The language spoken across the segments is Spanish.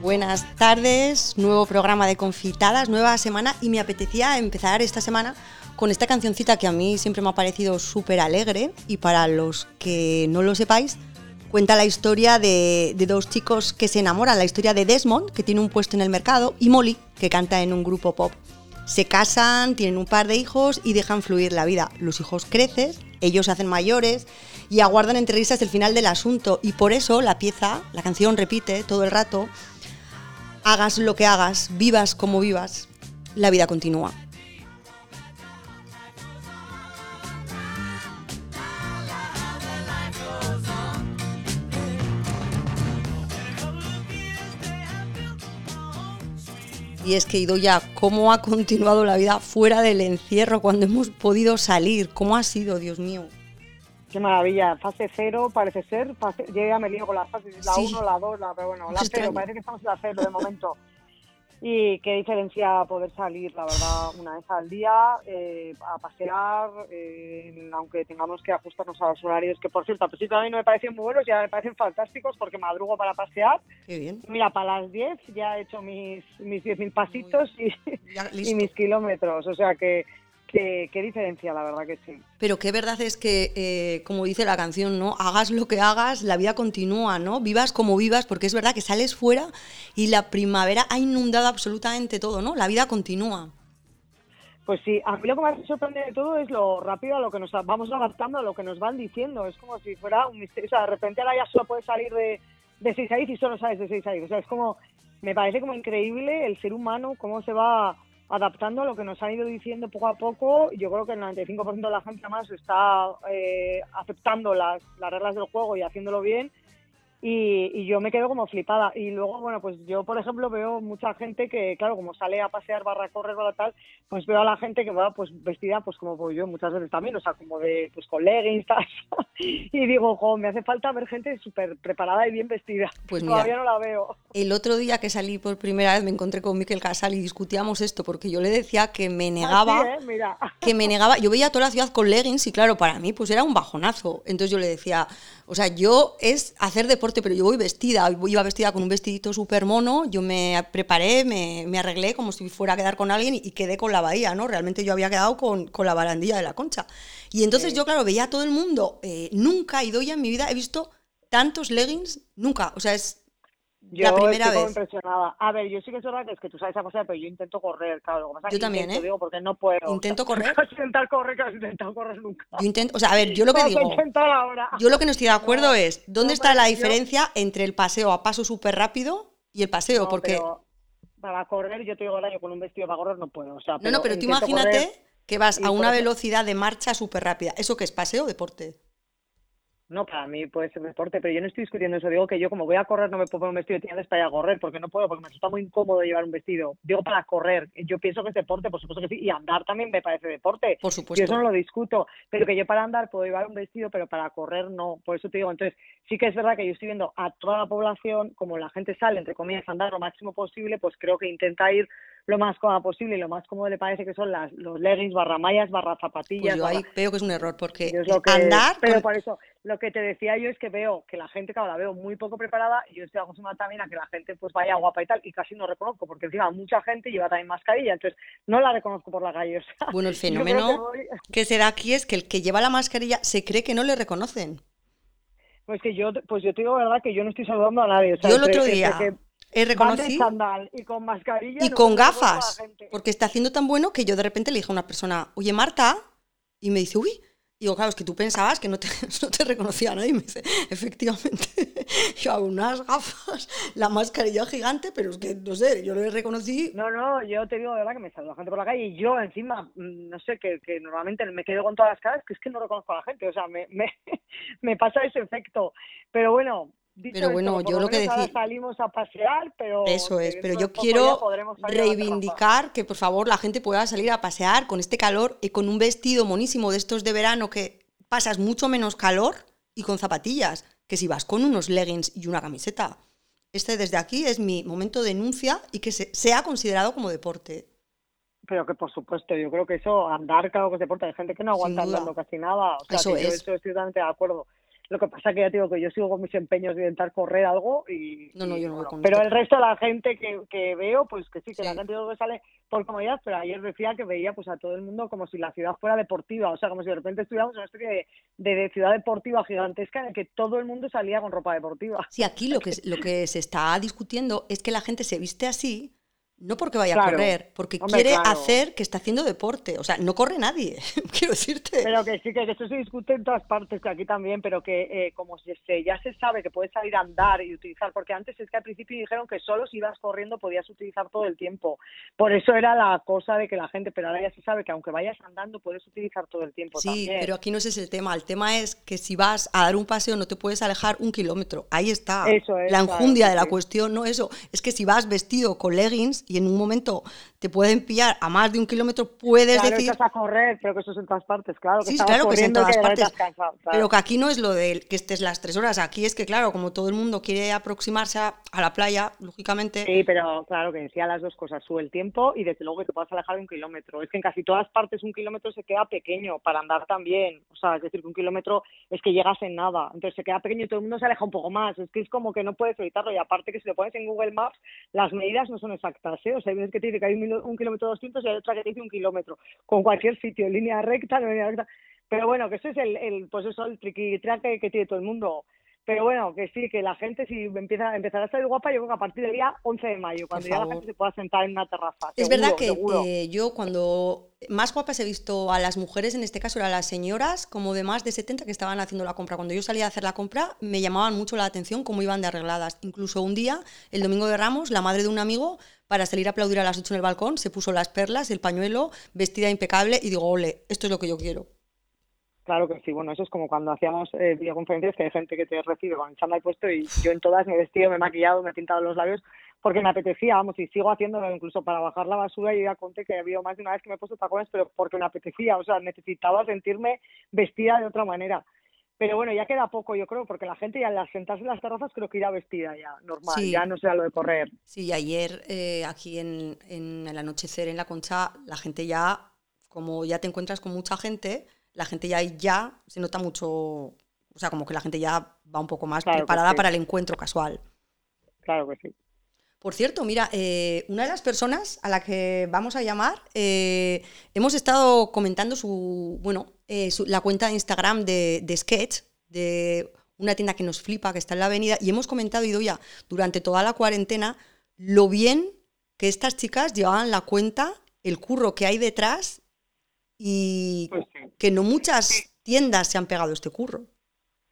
Buenas tardes, nuevo programa de Confitadas, nueva semana y me apetecía empezar esta semana con esta cancioncita que a mí siempre me ha parecido súper alegre y para los que no lo sepáis, cuenta la historia de, dos chicos que se enamoran, la historia de Desmond, que tiene un puesto en el mercado, y Molly, que canta en un grupo pop. Se casan, tienen un par de hijos y dejan fluir la vida. Los hijos crecen, ellos se hacen mayores y aguardan entre risas el final del asunto y por eso la pieza, la canción repite todo el rato, hagas lo que hagas, vivas como vivas, la vida continúa. Y es que ido ya, ¿cómo ha continuado la vida fuera del encierro cuando hemos podido salir? ¿Cómo ha sido, Dios mío? Qué maravilla, fase cero parece ser, fase, yo ya me lío con las fases, la 1, la 2, la, pero bueno, la 0, parece que estamos en la 0 de momento. y qué diferencia poder salir, la verdad, una vez al día eh, a pasear, eh, aunque tengamos que ajustarnos a los horarios, que por cierto, pues sí, también no me parecen muy buenos, ya me parecen fantásticos porque madrugo para pasear. Qué bien. Mira, para las 10 ya he hecho mis, mis 10.000 pasitos y, y mis kilómetros, o sea que Qué, qué, diferencia, la verdad que sí. Pero qué verdad es que, eh, como dice la canción, ¿no? Hagas lo que hagas, la vida continúa, ¿no? Vivas como vivas, porque es verdad que sales fuera y la primavera ha inundado absolutamente todo, ¿no? La vida continúa. Pues sí, a mí lo que más me sorprende de todo es lo rápido a lo que nos vamos adaptando a lo que nos van diciendo. Es como si fuera un misterio. O sea, de repente ahora ya solo puedes salir de, de 6 a 10 y solo sabes de 6 a 10. O sea, es como, me parece como increíble el ser humano, cómo se va adaptando a lo que nos han ido diciendo poco a poco. Yo creo que el 95% de la gente más está eh, aceptando las, las reglas del juego y haciéndolo bien y, yo me quedo como flipada. Y luego, bueno, pues yo, por ejemplo, veo mucha gente que, claro, como sale a pasear, barra correr, barra tal, pues veo a la gente que va pues vestida, pues como yo muchas veces también, o sea, como de, pues con leggings, tal. y digo, jo, me hace falta ver gente súper preparada y bien vestida. Pues Todavía no la veo. El otro día que salí por primera vez me encontré con Miquel Casal y discutíamos esto, porque yo le decía que me negaba, ¿eh? Mira. que me negaba, yo veía toda la ciudad con leggings y claro, para mí pues era un bajonazo. Entonces yo le decía, o sea, yo es hacer deporte, pero yo voy vestida, iba vestida con un vestidito súper mono, yo me preparé, me, me, arreglé como si fuera a quedar con alguien y, quedé con la bahía, ¿no? Realmente yo había quedado con, con la barandilla de la concha. Y entonces sí. yo, claro, veía a todo el mundo, eh, nunca ido ya en mi vida, he visto tantos leggings, nunca, o sea, es yo la primera estoy vez. impresionada. A ver, yo sí que es verdad que es que tú sabes esa cosa, pero yo intento correr, claro. Lo que pasa yo que también, intento, ¿eh? digo, porque no puedo. Intento correr. intentar correr, que no he intentado correr nunca. Yo intento, o sea, a ver, yo lo que digo, yo lo que no estoy de acuerdo No, es, ¿dónde no, está la pero yo- diferencia entre el paseo a paso súper rápido y el paseo? No, Porque, para correr, yo te digo ahora, yo con un vestido para correr no puedo. O sea, no, no, pero tú imagínate correr. que vas a una velocidad de marcha súper rápida. ¿Eso qué es, paseo o deporte? No, para mí puede ser deporte, pero yo no estoy discutiendo eso. Digo que yo, como voy a correr, no me puedo poner un vestido de tirantes para ir a correr, porque no puedo, porque me resulta muy incómodo llevar un vestido. Digo para correr. Yo pienso que es deporte, por supuesto que sí. Y andar también me parece deporte. Por Yo supuesto. eso no lo discuto, pero que yo para andar puedo llevar un vestido, pero para correr no. Por eso te digo, entonces sí que es verdad que yo estoy viendo a toda la población, como la gente sale, entre comillas, a andar lo máximo posible, pues creo que intenta ir lo más cómoda posible y lo más cómodo le parece que son las, los leggings, barra mallas, barra zapatillas. Pues yo barra- ahí veo que es un error, porque yo es lo que- andar... pero con- por eso, lo que te decía yo es que veo que la gente, claro, la veo muy poco preparada y yo estoy acostumbrada también a que la gente pues vaya guapa y tal y casi no reconozco porque encima mucha gente lleva también mascarilla, entonces no la reconozco por la calle. o sea, Bueno, el fenómeno que voy- que se da aquí es que el que lleva la mascarilla se cree que no le reconocen. Pues que yo, pues yo te digo la verdad que yo no estoy saludando a nadie. o sea, Yo el otro día que he reconocido y con mascarilla y no con gafas, porque está haciendo tan bueno que yo de repente le dije a una persona, oye Marta, y me dice, uy, y digo, claro, es que tú pensabas que no te, no te reconocía nadie, me dice, efectivamente, yo hago unas gafas, la mascarilla gigante, pero es que, no sé, yo le reconocí, No, no, yo te digo de verdad que me saluda gente por la calle y yo encima, mm, no sé, que, que normalmente me quedo con todas las caras, que es que no reconozco a la gente, o sea, me, me, me pasa ese efecto. Pero bueno, dicho Pero bueno, yo lo que decir- salimos a pasear, pero... Eso es, pero yo quiero reivindicar que por favor la gente pueda salir a pasear con este calor y con un vestido monísimo de estos de verano que pasas mucho menos calor y con zapatillas que si vas con unos leggings y una camiseta. Este desde aquí es mi momento de denuncia y que se- sea considerado como deporte. Pero que por supuesto, yo creo que eso, andar, claro que es deporte, hay gente que no aguanta andando casi nada, o sea, Eso que yo es. eso estoy totalmente de acuerdo. Lo que pasa que ya te digo que yo sigo con mis empeños de intentar correr algo y... No, no, yo no voy bueno, con Pero el resto de la gente que, que veo, pues que sí, que la gente luego sale por comodidad, pero ayer decía que veía pues a todo el mundo como si la ciudad fuera deportiva, o sea, como si de repente estuviéramos en una especie de, de, de ciudad deportiva gigantesca en la que todo el mundo salía con ropa deportiva. Sí, aquí lo que, lo que se está discutiendo es que la gente se viste así, no porque vaya a correr, porque Hombre, quiere claro. hacer que está haciendo deporte. O sea, no corre nadie, quiero decirte. Pero que sí, que eso se discute en todas partes, que aquí también, pero que eh, como se, se- ya se sabe que puedes salir a andar y utilizar, porque antes es que al principio dijeron que solo si ibas corriendo podías utilizar todo el tiempo. Por eso era la cosa de que la gente, pero ahora ya se sabe que aunque vayas andando puedes utilizar todo el tiempo Sí, también. pero aquí no ese es el tema. El tema es que si vas a dar un paseo no te puedes alejar un kilómetro. Ahí está. Eso es, la claro, enjundia sí, de la sí. cuestión, no eso. Es que si vas vestido con leggings y en un momento te pueden pillar a más de un kilómetro, puedes Claro, decir... estás a correr, pero que eso es en todas partes, claro. Que Sí, claro que es en todas partes. has cansado, claro. Pero que aquí no es lo de que estés las tres horas. Aquí es que, claro, como todo el mundo quiere aproximarse a, a la playa, lógicamente. Sí, pero claro que decía las dos cosas, sube el tiempo y desde luego que te puedas alejar de un kilómetro. Es que en casi todas partes un kilómetro se queda pequeño para andar también. O sea, es decir, que un kilómetro es que llegas en nada. Entonces se queda pequeño y todo el mundo se aleja un poco más. Es que es como que no puedes evitarlo. Y aparte que si lo pones en Google Maps, las medidas no son exactas. ¿eh? O sea, hay veces que te dice que hay un, un kilómetro 200 y hay otra que dice un kilómetro. Con cualquier sitio, línea recta, línea recta. Pero bueno, que eso es el, el pues eso, el triqui-traque que tiene todo el mundo. Pero bueno, que sí, que la gente si empieza empezará a salir guapa, yo creo que a partir del día 11 de mayo, cuando ya la gente se pueda sentar en una terraza. Es Seguro, verdad que yo cuando más guapas he visto a las mujeres, en este caso eran las señoras como de más de 70 que estaban haciendo la compra. Cuando yo salía a hacer la compra me llamaban mucho la atención cómo iban de arregladas. Incluso un día, el domingo de Ramos, la madre de un amigo, para salir a aplaudir a las 8 en el balcón, se puso las perlas, el pañuelo, vestida impecable y digo, ole, esto es lo que yo quiero. Claro que sí, bueno, eso es como cuando hacíamos eh, videoconferencias que hay gente que te recibe con el chándal puesto y yo en todas me he vestido, me he maquillado, me he pintado los labios porque me apetecía, vamos, y sigo haciéndolo incluso para bajar la basura y ya conté que ha habido más de una vez que me he puesto tacones, pero porque me apetecía, o sea, necesitaba sentirme vestida de otra manera. Pero bueno, ya queda poco, yo creo, porque la gente ya al sentarse en las terrazas creo que irá vestida ya, normal, Sí. ya no será lo de correr. Sí, ayer eh, aquí en, en el anochecer en la concha, la gente ya, como ya te encuentras con mucha gente, la gente ya ya se nota mucho, o sea, como que la gente ya va un poco más Claro preparada sí. para el encuentro casual. Claro que sí. Por cierto, mira, eh, una de las personas a la que vamos a llamar, eh, hemos estado comentando su, bueno, eh, su- la cuenta de Instagram de, de Sketch, de una tienda que nos flipa, que está en la avenida, y hemos comentado, Idoia, durante toda la cuarentena, lo bien que estas chicas llevaban la cuenta, el curro que hay detrás, y Pues sí. que no muchas tiendas se han pegado este curro.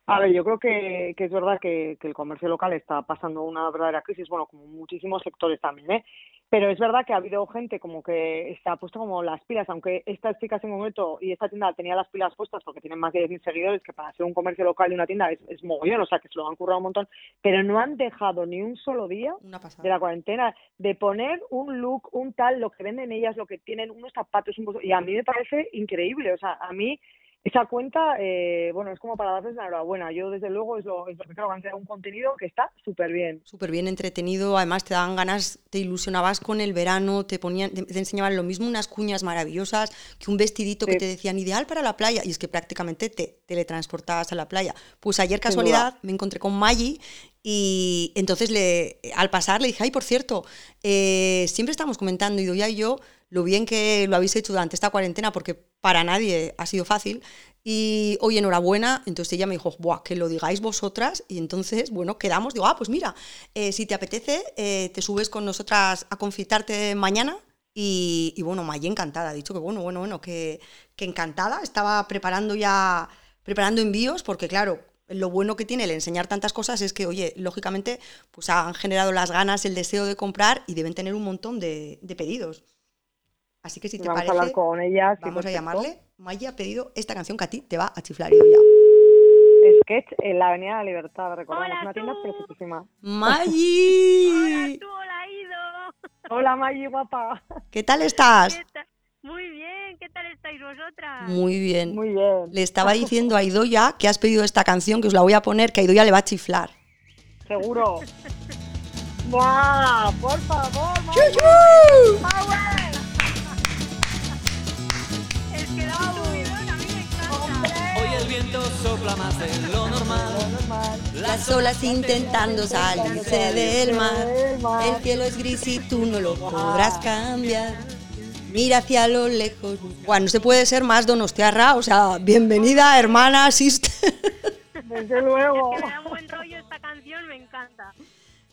A ver, yo creo que, que es verdad que, que el comercio local está pasando una verdadera crisis, bueno, como muchísimos sectores también, ¿eh? Pero es verdad que ha habido gente como que se ha puesto como las pilas, aunque estas chicas en concreto y esta tienda tenía las pilas puestas porque tienen más de 10.000 seguidores, que para ser un comercio local y una tienda es, es mogollón, o sea, que se lo han currado un montón, pero no han dejado ni un solo día de la cuarentena de poner un look, un tal, lo que venden ellas, lo que tienen, unos zapatos, un bolso, y a mí me parece increíble, o sea, a mí esa cuenta, eh, bueno, es como para darles la enhorabuena. Yo, desde luego, es lo, es lo que creo que han creado un contenido que está súper bien. súper bien entretenido, además te daban ganas, te ilusionabas con el verano, te ponían, te, te enseñaban lo mismo unas cuñas maravillosas que un vestidito que te decían ideal para la playa y es que prácticamente te teletransportabas a la playa. Pues ayer casualidad me encontré con Maggie y entonces le, al pasar le dije, ay, por cierto, eh, siempre estamos comentando, Idoia y yo, lo bien que lo habéis hecho durante esta cuarentena porque para nadie ha sido fácil. Y hoy enhorabuena, entonces ella me dijo, Buah, que lo digáis vosotras. Y entonces, bueno, quedamos, digo, ah, pues mira, eh, si te apetece, eh, te subes con nosotras a confitarte mañana. Y, y bueno, May encantada, ha dicho que bueno, bueno, bueno, que, que encantada. Estaba preparando ya, preparando envíos, porque claro, lo bueno que tiene el enseñar tantas cosas es que, oye, lógicamente, pues han generado las ganas, el deseo de comprar y deben tener un montón de, de pedidos. Así que si te Vamos parece, a hablar con ellas. sí, vamos a llamarle. Maya ha pedido esta canción que a ti te va a chiflar y ya. Sketch en la Avenida de la Libertad, recordamos, Hola, una tienda tú. preciosísima. Maggi, tú, hola, Ido. Hola, Maggie, guapa. ¿qué tal estás? ¿Qué tal? Muy bien, ¿qué tal estáis vosotras? Muy bien. Muy bien. Le estaba diciendo a Idoya que has pedido esta canción, que os la voy a poner, que a Idoya le va a chiflar. Seguro. ¡Buah! ¡Por favor, Maggie! Es que da un subidón, a mí me encanta. Hoy el viento sopla más de lo normal. Las olas intentando salirse del mar. El cielo es gris y tú no lo podrás cambiar. Mira hacia lo lejos. Bueno, no se puede ser más donostiarra. O sea, bienvenida, hermana, sister. Desde luego. Que me da un buen rollo esta canción, me encanta.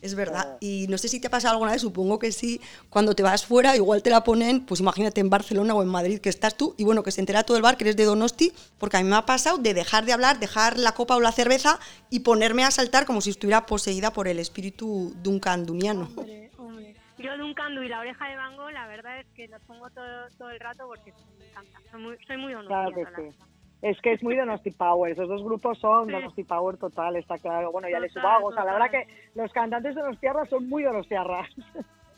Es verdad. Y no sé si te ha pasado alguna vez, supongo que sí. Cuando te vas fuera, igual te la ponen, pues imagínate en Barcelona o en Madrid que estás tú y bueno, que se entera todo el bar que eres de Donosti, porque a mí me ha pasado de dejar de hablar, dejar la copa o la cerveza y ponerme a saltar como si estuviera poseída por el espíritu duncanduniano. Hombre, hombre. Yo de un candu y la oreja de Van Gogh, la verdad es que los pongo todo, todo el rato porque me encanta. Soy muy, soy muy Claro que honorable. sí. Es que es muy Donosti Power, esos dos grupos son Sí. Donosti Power total, está claro. Bueno, ya les Total, subagos, o sea, la verdad que los cantantes de Donostiarra son muy Donostiarras.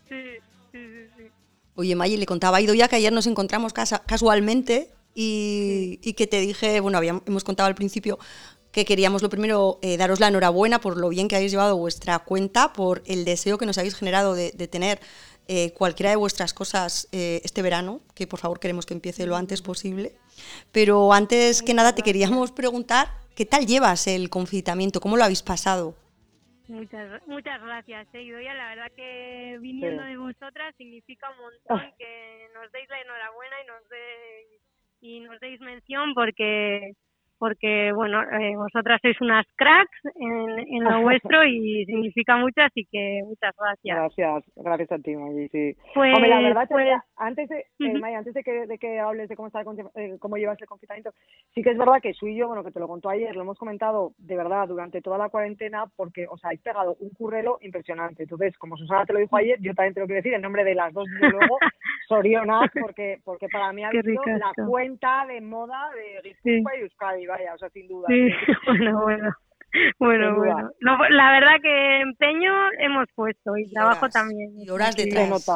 Sí, sí, sí, sí. Oye, Mayi, le contaba a Ido ya que ayer nos encontramos casa- casualmente y, y que te dije, bueno, habíamos, hemos contado al principio que queríamos lo primero eh, daros la enhorabuena por lo bien que habéis llevado vuestra cuenta, por el deseo que nos habéis generado de, de tener eh, cualquiera de vuestras cosas eh, este verano, que por favor queremos que empiece lo antes posible. Pero antes que nada te queríamos preguntar, ¿qué tal llevas el confitamiento? ¿Cómo lo habéis pasado? Muchas, muchas gracias, eh, Idoia. La verdad que viniendo Sí. de vosotras significa un montón que nos deis la enhorabuena y nos deis, y nos deis mención porque porque bueno eh, vosotras sois unas cracks en, en lo vuestro y significa mucho así que muchas gracias Gracias, gracias a ti, Maggie, sí. pues, Hombre, la verdad, te pues, antes de, eh, antes de que, de que hables de cómo está el eh, cómo llevas el confinamiento, sí que es verdad que Su y yo, bueno, que te lo contó ayer, lo hemos comentado de verdad durante toda la cuarentena, porque os habéis pegado un currelo impresionante. Entonces, como Susana te lo dijo ayer, yo también te lo quiero decir en nombre de las dos, desde luego, Sorionas, porque, porque para mí ha sido la cuenta de moda de Sí. Gipuzkoa y Euskadi, vaya, o sea, sin duda. sí, bueno bueno bueno bueno. No, la verdad que empeño hemos puesto y trabajo horas, también. Y horas detrás.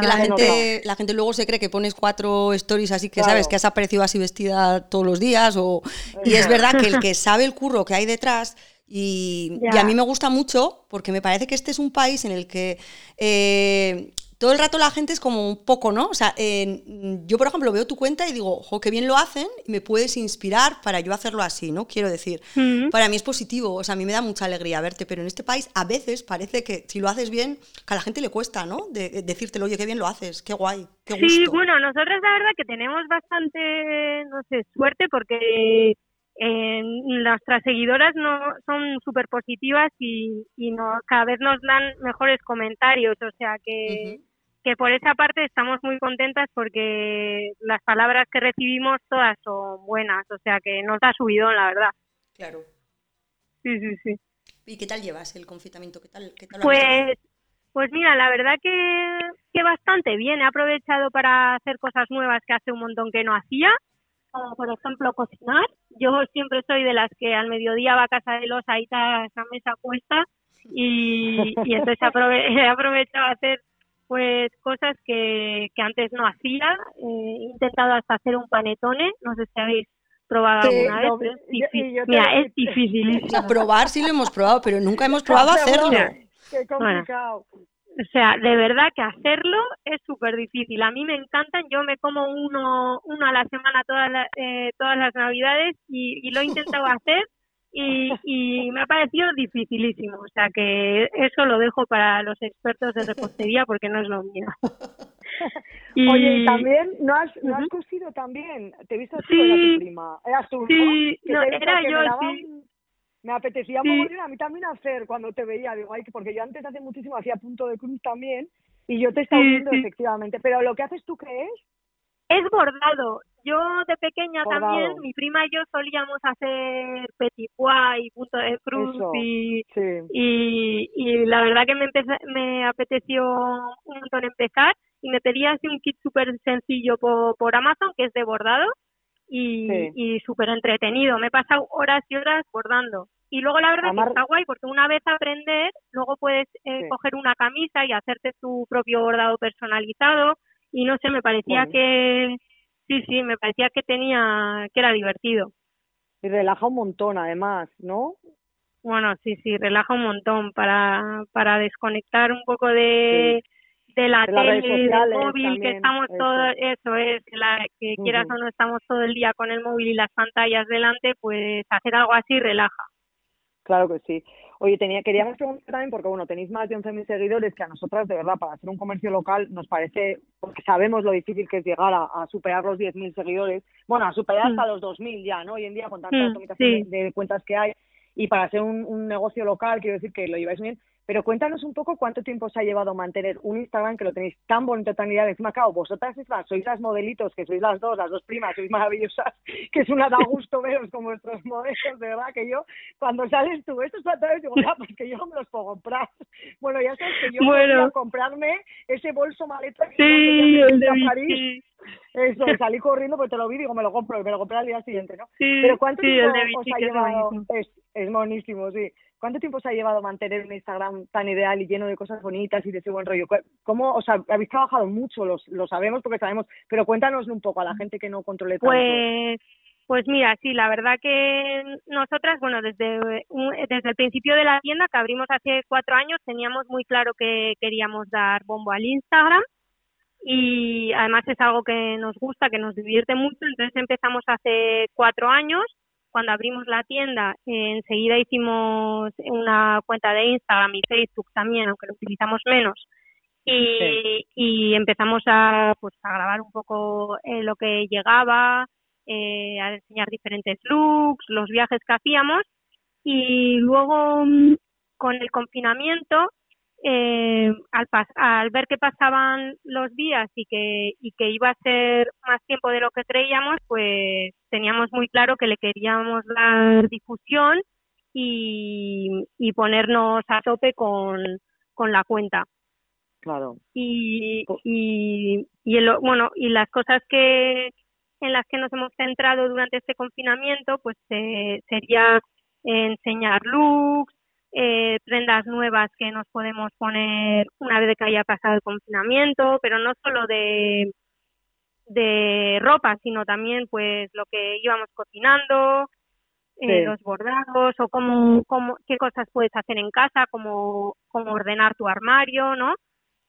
Que la gente, la gente luego se cree que pones cuatro stories así que Claro. sabes que has aparecido así vestida todos los días o y es verdad que el que sabe el curro que hay detrás y, a mí me gusta mucho porque me parece que este es un país en el que eh, todo el rato la gente es como un poco, ¿no? O sea, eh, yo por ejemplo veo tu cuenta y digo, ojo, qué bien lo hacen y me puedes inspirar para yo hacerlo así, ¿no? Quiero decir, Mm. para mí es positivo, o sea, a mí me da mucha alegría verte, pero en este país a veces parece que si lo haces bien, que a la gente le cuesta, ¿no? De, de decírtelo, oye, qué bien lo haces, qué guay, qué gusto. Sí, bueno, nosotros la verdad que tenemos bastante, no sé, suerte porque eh, nuestras seguidoras no son súper positivas y, y no, cada vez nos dan mejores comentarios, o sea que. Que por esa parte estamos muy contentas porque las palabras que recibimos todas son buenas, o sea que nos da subidón, la verdad. Claro. Sí, sí, sí. ¿Y qué tal llevas el confitamiento? ¿Qué tal, qué tal? Pues, pues mira, la verdad que, que bastante bien. He aprovechado para hacer cosas nuevas que hace un montón que no hacía, como por ejemplo cocinar. Yo siempre soy de las que al mediodía va a casa de los ahí está esa mesa puesta y, y entonces he aprovechado a hacer pues cosas que, que antes no hacía. Eh, he intentado hasta hacer un panetone, no sé si habéis probado Sí, alguna vez, pero es difícil. yo Mira, es difícil. O sea, probar sí lo hemos probado, pero nunca hemos probado Hacerlo, hacerlo. Qué complicado. O sea, de verdad que hacerlo es súper difícil. A mí me encantan, yo me como uno, uno a la semana todas, la- eh, todas las navidades y, y lo he intentado hacer y, y me ha parecido dificilísimo. O sea que eso lo dejo para los expertos de repostería porque no es lo mío. Y- Oye, y también, ¿no has, ¿no has cosido también? ¿Te he visto tú Sí. era tu prima? Eras tú. Sí, Que no, era yo, me daba sí. Me apetecía Sí. mogollón a mí también hacer cuando te veía, digo, ay, que- porque yo antes hace muchísimo hacía punto de cruz también y yo te estaba viendo efectivamente, pero lo que haces tú qué es? Es bordado. Yo de pequeña Bordado. también, mi prima y yo solíamos hacer petit pois y punto de cruz y Sí. y, y la verdad que me, empeza- me apeteció un montón empezar y me pedí así un kit súper sencillo por, por Amazon que es de bordado y, Sí. y súper entretenido. Me he pasado horas y horas bordando. Y luego la verdad Amar- que está guay porque una vez aprender, luego puedes eh, Sí. coger una camisa y hacerte tu propio bordado personalizado y no sé, me parecía Bueno. que sí, sí, me parecía que tenía que era divertido. Y relaja un montón además, ¿no? Bueno, sí, sí, relaja un montón para, para desconectar un poco de, de la De tele, del móvil, que estamos eso. todo, eso es, que, la, que quieras o no estamos todo el día con el móvil y las pantallas delante, pues hacer algo así relaja. Claro que sí. Oye, tenía, queríamos preguntar también, porque bueno, tenéis más de 11.000 seguidores, que a nosotras, de verdad, para hacer un comercio local, nos parece, porque sabemos lo difícil que es llegar a, a superar los 10.000 seguidores, bueno, a superar hasta Mm. los 2.000 ya, ¿no? Hoy en día, con tanta Mm, automatización sí. de, de cuentas que hay, y para hacer un, un negocio local, quiero decir que lo lleváis bien, pero cuéntanos un poco cuánto tiempo os ha llevado mantener un Instagram que lo tenéis tan bonito, tan ideal. Encima, claro, vosotras mismas sois las modelitos, que sois las dos, las dos primas, sois maravillosas, que es una da gusto veros con vuestros modelos, de verdad, que yo, cuando sales tú, estos pantalones, digo, ya, pues que yo no me los puedo comprar. Bueno, ya sabes que yo Bueno. podía comprarme ese bolso maleta que Sí, el de a París. Eso, salí corriendo porque te lo vi, digo, me lo compro, y me lo compré al día siguiente, ¿no? Sí, Pero ¿cuánto sí, tiempo os ha llevado? Es, es monísimo, sí. ¿Cuánto tiempo os ha llevado mantener un Instagram tan ideal y lleno de cosas bonitas y de ese buen rollo? ¿Cu- ¿Cómo, o sea, habéis trabajado mucho, lo sabemos porque sabemos, pero cuéntanos un poco a la gente que no controle tanto. Pues, pues mira, sí, la verdad que nosotras, bueno, desde, desde el principio de la tienda que abrimos hace cuatro años, teníamos muy claro que queríamos dar bombo al Instagram y además es algo que nos gusta, que nos divierte mucho, entonces empezamos hace cuatro años. Cuando abrimos la tienda, eh, enseguida hicimos una cuenta de Instagram y Facebook también, aunque lo utilizamos menos, y, y empezamos a pues a grabar un poco eh, lo que llegaba eh, a enseñar diferentes looks los viajes que hacíamos. Y luego mm, con el confinamiento eh, al, pas- al ver que pasaban los días y que y que iba a ser más tiempo de lo que creíamos pues teníamos muy claro que le queríamos dar difusión y, y ponernos a tope con, con la cuenta Claro. y, y, y el- bueno y las cosas que en las que nos hemos centrado durante este confinamiento pues eh, sería enseñar looks eh, prendas nuevas que nos podemos poner una vez que haya pasado el confinamiento pero no solo de de ropa sino también pues lo que íbamos cocinando eh, Sí. los bordados o cómo, cómo qué cosas puedes hacer en casa cómo cómo ordenar tu armario no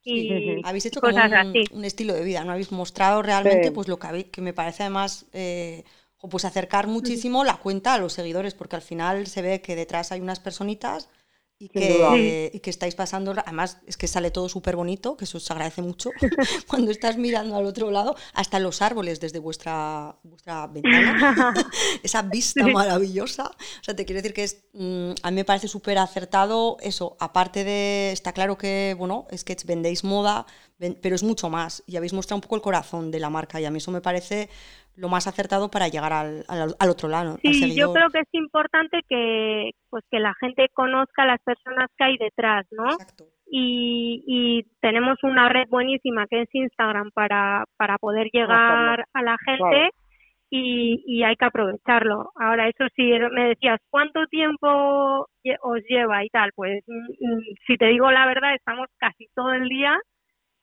y Sí. Habéis hecho como cosas un, así. un estilo de vida, ¿no? Habéis mostrado realmente Sí. pues lo que habéis, que me parece además eh, pues acercar muchísimo la cuenta a los seguidores, porque al final se ve que detrás hay unas personitas y que, y que estáis pasando, además es que sale todo súper bonito, que eso se agradece mucho cuando estás mirando al otro lado, hasta los árboles desde vuestra, vuestra ventana, esa vista maravillosa. O sea, te quiero decir que es, mm, a mí me parece súper acertado eso, aparte de, está claro que, bueno, es que vendéis moda, ven- pero es mucho más y habéis mostrado un poco el corazón de la marca y a mí eso me parece lo más acertado para llegar al, al- al otro lado. al Sí, yo creo que es importante que pues que la gente conozca las personas que hay detrás, ¿no? Exacto. Y, y tenemos una red buenísima que es Instagram para, para poder llegar a la gente Claro. y, y hay que aprovecharlo. Ahora, eso sí, me decías, ¿cuánto tiempo os lleva y tal? Pues mm, mm, si te digo la verdad, estamos casi todo el día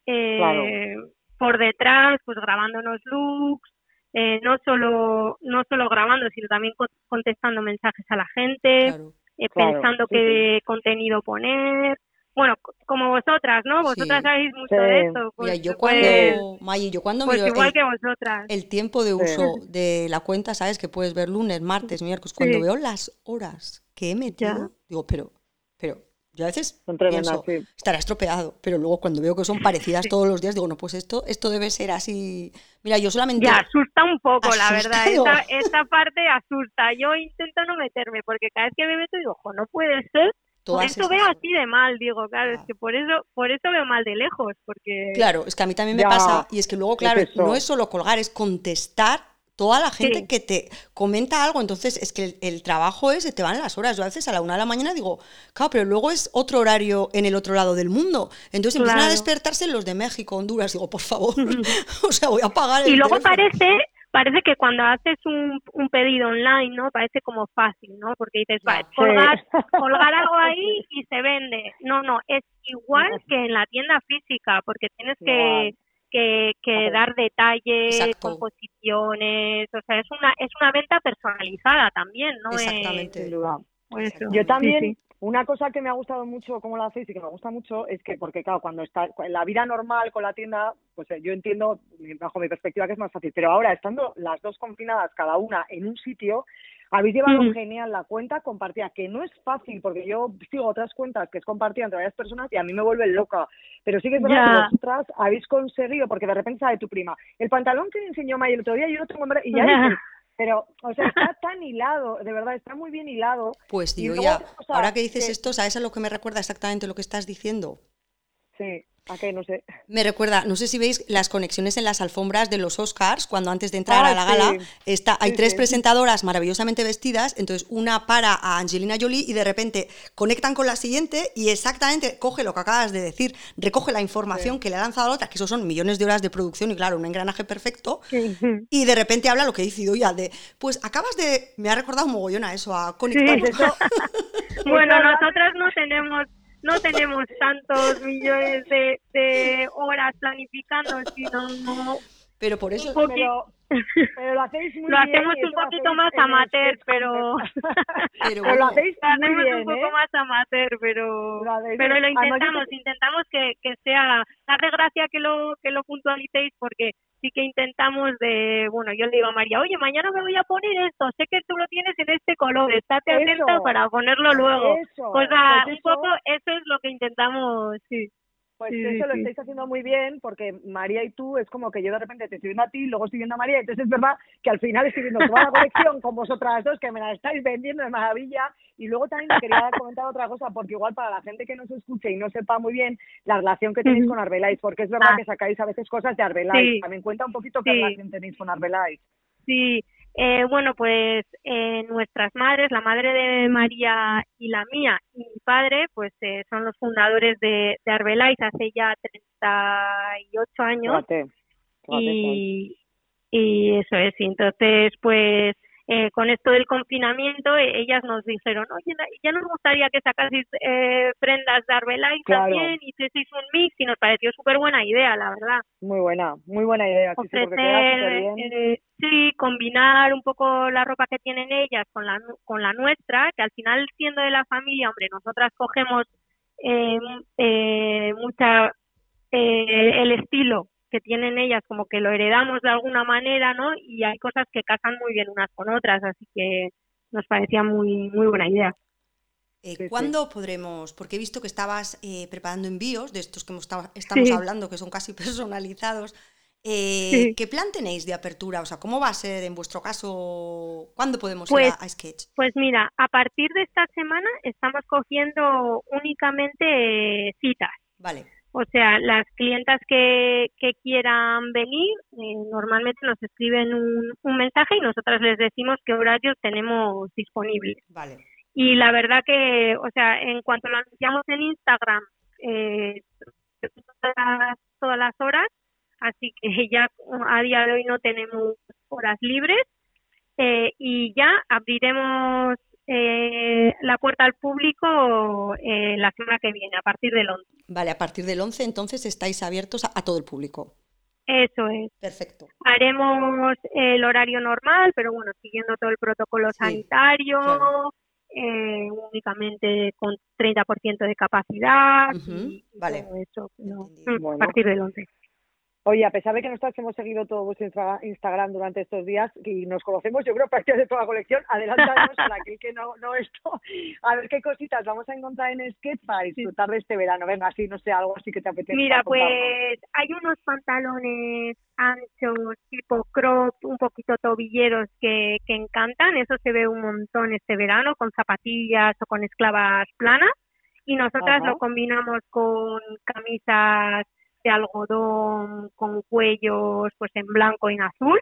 eh, por detrás, pues grabándonos looks, eh, no solo no solo grabando, sino también con- contestando mensajes a la gente, Claro. eh, Claro, pensando sí, qué contenido poner. Bueno, co- como vosotras, ¿no? Vosotras Sí. sabéis mucho Sí. de esto. Pues, Mira, yo pues- cuando, Maggi, yo cuando pues miro igual el, que vosotras. el tiempo de Sí. uso de la cuenta, ¿sabes? Que puedes ver lunes, martes, miércoles. Cuando Sí. veo las horas que he metido, Ya. digo, pero, pero, yo a veces pienso, sí. estará estropeado, pero luego cuando veo que son parecidas todos los días, digo, no, pues esto, esto debe ser así. Mira, yo solamente... Ya, asusta un poco, la verdad. Esta, esta parte asusta. Yo intento no meterme, porque cada vez que me meto digo, ojo, no puede ser. Por eso veo horas". así de mal, digo, claro, es Ah. que por eso, por eso veo mal de lejos, porque Claro, es que a mí también me Ya, pasa, y es que luego, claro, no es solo colgar, es contestar toda la gente Sí. que te comenta algo. Entonces, es que el, el trabajo es, te van las horas. Yo a veces a la una de la mañana digo, claro, pero luego es otro horario en el otro lado del mundo. Entonces empiezan a Claro. despertarse los de México, Honduras. Digo, por favor, o sea, voy a pagar el Y luego teléfono. parece, parece que cuando haces un, un pedido online, ¿no? Parece como fácil, ¿no? Porque dices, Sí. colgar, colgar algo ahí y se vende. No, no, es igual que en la tienda física, porque tienes que. Que, que dar detalles, Exacto. composiciones, o sea, es una, es una venta personalizada también, ¿no? Es- Exactamente. Sin duda. por eso, Yo también, sí. Una cosa que me ha gustado mucho, como lo hacéis y que me gusta mucho, es que, porque claro, cuando está en la vida normal con la tienda, pues eh, yo entiendo, bajo mi perspectiva, que es más fácil. Pero ahora, estando las dos confinadas, cada una en un sitio, habéis llevado Mm. genial la cuenta compartida, que no es fácil, porque yo sigo otras cuentas que es compartida entre varias personas y a mí me vuelven loca. Pero sí que es verdad que vosotras habéis conseguido, porque de repente sale tu prima, el pantalón que enseñó Maya el otro día, yo lo tengo en verdad", y ya dices, pero, o sea, está tan hilado, de verdad, está muy bien hilado. Pues tío, ya, ahora que dices que- esto, ¿sabes a lo que me recuerda exactamente lo que estás diciendo? Sí, a qué, no sé. Me recuerda, no sé si veis las conexiones en las alfombras de los Oscars, cuando antes de entrar Ah, a la gala, sí. está, hay Sí, tres sí. presentadoras maravillosamente vestidas, entonces una para a Angelina Jolie y de repente conectan con la siguiente y exactamente coge lo que acabas de decir, recoge la información que le ha lanzado a la otra, que eso son millones de horas de producción y claro, un engranaje perfecto, y de repente habla lo que dice Idoia de, pues acabas de, me ha recordado un mogollón a eso, a conectar. Eso, Bueno, nosotras no tenemos no tenemos tantos millones de, de horas planificando, sino Pero por eso, pero, pero lo hacéis muy lo bien. hacemos y un lo poquito más amateur, pero pero bueno, lo hacéis lo muy hacemos bien, un poco ¿eh? más amateur, pero Lo pero lo intentamos, intentamos que, que sea, hace gracia que lo que lo puntualicéis porque sí que intentamos de, bueno, yo le digo a María, oye, mañana me voy a poner esto, sé que tú lo tienes en este color, estate Eso. atenta para ponerlo luego. Eso, O sea, pues un poco eso es lo que intentamos, sí. Pues Sí, eso lo estáis haciendo muy bien, porque María y tú es como que yo de repente te estoy viendo a ti, luego estoy viendo a María, entonces es verdad que al final estoy viendo toda la colección con vosotras dos, que me la estáis vendiendo de maravilla. Y luego también te quería comentar otra cosa, porque igual para la gente que no se escuche y no sepa muy bien la relación que tenéis con Arbelais, porque es verdad Ah. que sacáis a veces cosas de Arbelais. Sí. También cuenta un poquito qué relación tenéis con Arbelais. Sí, eh, bueno, pues eh, nuestras madres, la madre de María y la mía y mi padre, pues eh, son los fundadores de, de Arbelais hace ya 38 años. Fíjate, fíjate, y, y eso es, y entonces pues eh, con esto del confinamiento eh, ellas nos dijeron, oye, ya nos gustaría que sacaseis eh, prendas de Claro. también, hicieseis un mix y nos pareció súper buena idea, la verdad Muy buena, muy buena idea. Sí, sí, ofrecer, superbién. eh, sí, combinar un poco la ropa que tienen ellas con la, con la nuestra, que al final siendo de la familia, hombre, nosotras cogemos eh, eh, mucha, eh, el estilo que tienen ellas, como que lo heredamos de alguna manera, ¿no? Y hay cosas que casan muy bien unas con otras, así que nos parecía muy, muy buena idea. Eh. ¿Cuándo podremos? Porque he visto que estabas eh, preparando envíos de estos que estamos Sí. hablando, que son casi personalizados. Eh, Sí. ¿Qué plan tenéis de apertura? O sea, ¿cómo va a ser en vuestro caso? ¿Cuándo podemos ir Pues- a, a Sketch? Pues mira, a partir de esta semana estamos cogiendo únicamente citas. Vale, O sea, las clientas que, que quieran venir eh, normalmente nos escriben un, un mensaje y nosotras les decimos qué horarios tenemos disponibles. vale. Y la verdad que, o sea, en cuanto lo anunciamos en Instagram, eh, todas, las- todas las horas, así que ya a día de hoy no tenemos horas libres eh, y ya abriremos eh, la puerta al público eh, la semana que viene, a partir del 11. Vale, a partir del 11 entonces estáis abiertos a, a todo el público. Eso es. Perfecto. Haremos el horario normal, pero bueno, siguiendo todo el protocolo Sí, sanitario, claro. eh, únicamente con 30% de capacidad Ujú, y, y vale. todo eso. mm, Bueno. A partir del 11. Oye, a pesar de que nosotros hemos seguido todo vuestro Instagram durante estos días y nos conocemos, yo creo, prácticamente toda la colección, adelantamos para aquel que no, no esto, a ver qué cositas vamos a encontrar en Sketch para disfrutar de este verano. Venga, así, no sé, algo así que te apetezca Mira, pues hay unos pantalones anchos, tipo crop, un poquito tobilleros que, que encantan. Eso se ve un montón este verano con zapatillas o con esclavas planas. Y nosotras Ajá. lo combinamos con camisas de algodón, con cuellos pues en blanco y en azul.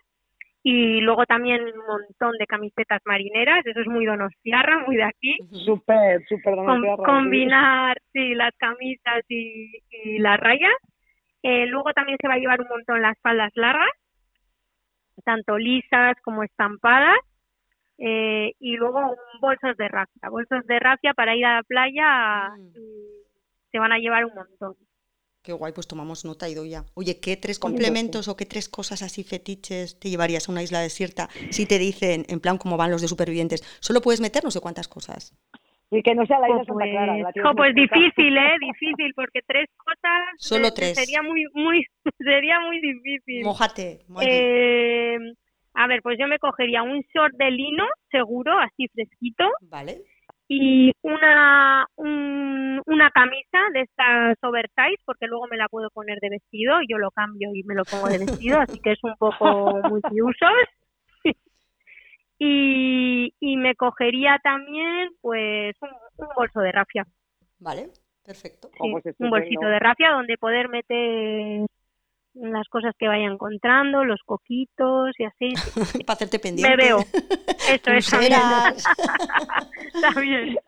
Y luego también un montón de camisetas marineras. Eso es muy donostiarra, muy de aquí. Súper, súper donostiarra, combinar sí, las camisas y, y las rayas. Eh, luego también se va a llevar un montón las faldas largas, tanto lisas como estampadas. Eh, y luego un- bolsos de rafia. Bolsos de rafia para ir a la playa Mm. y se van a llevar un montón. Qué guay, pues tomamos nota, Idoia. Oye, ¿qué tres pues complementos o qué tres cosas así fetiches te llevarías a una isla desierta si te dicen, en plan como van los de supervivientes, solo puedes meter no sé cuántas cosas? Y que no sea la isla Jo, Santa Clara. pues, la pues cerca. difícil, ¿eh? Difícil, porque tres cosas Solo eh, tres. sería muy, muy, sería muy difícil. Mójate. Eh, a ver, pues yo me cogería un short de lino, seguro, así fresquito, Vale. Y una un- una camisa de estas oversize, porque luego me la puedo poner de vestido, y yo lo cambio y me lo pongo de vestido, así que es un poco multiusos. Y, y me cogería también, pues, un, un bolso de rafia. Vale. Perfecto. Sí, un bolsito de rafia donde poder meter las cosas que vaya encontrando, los coquitos y así. Para hacerte pendiente. Me veo. Eso es también. También.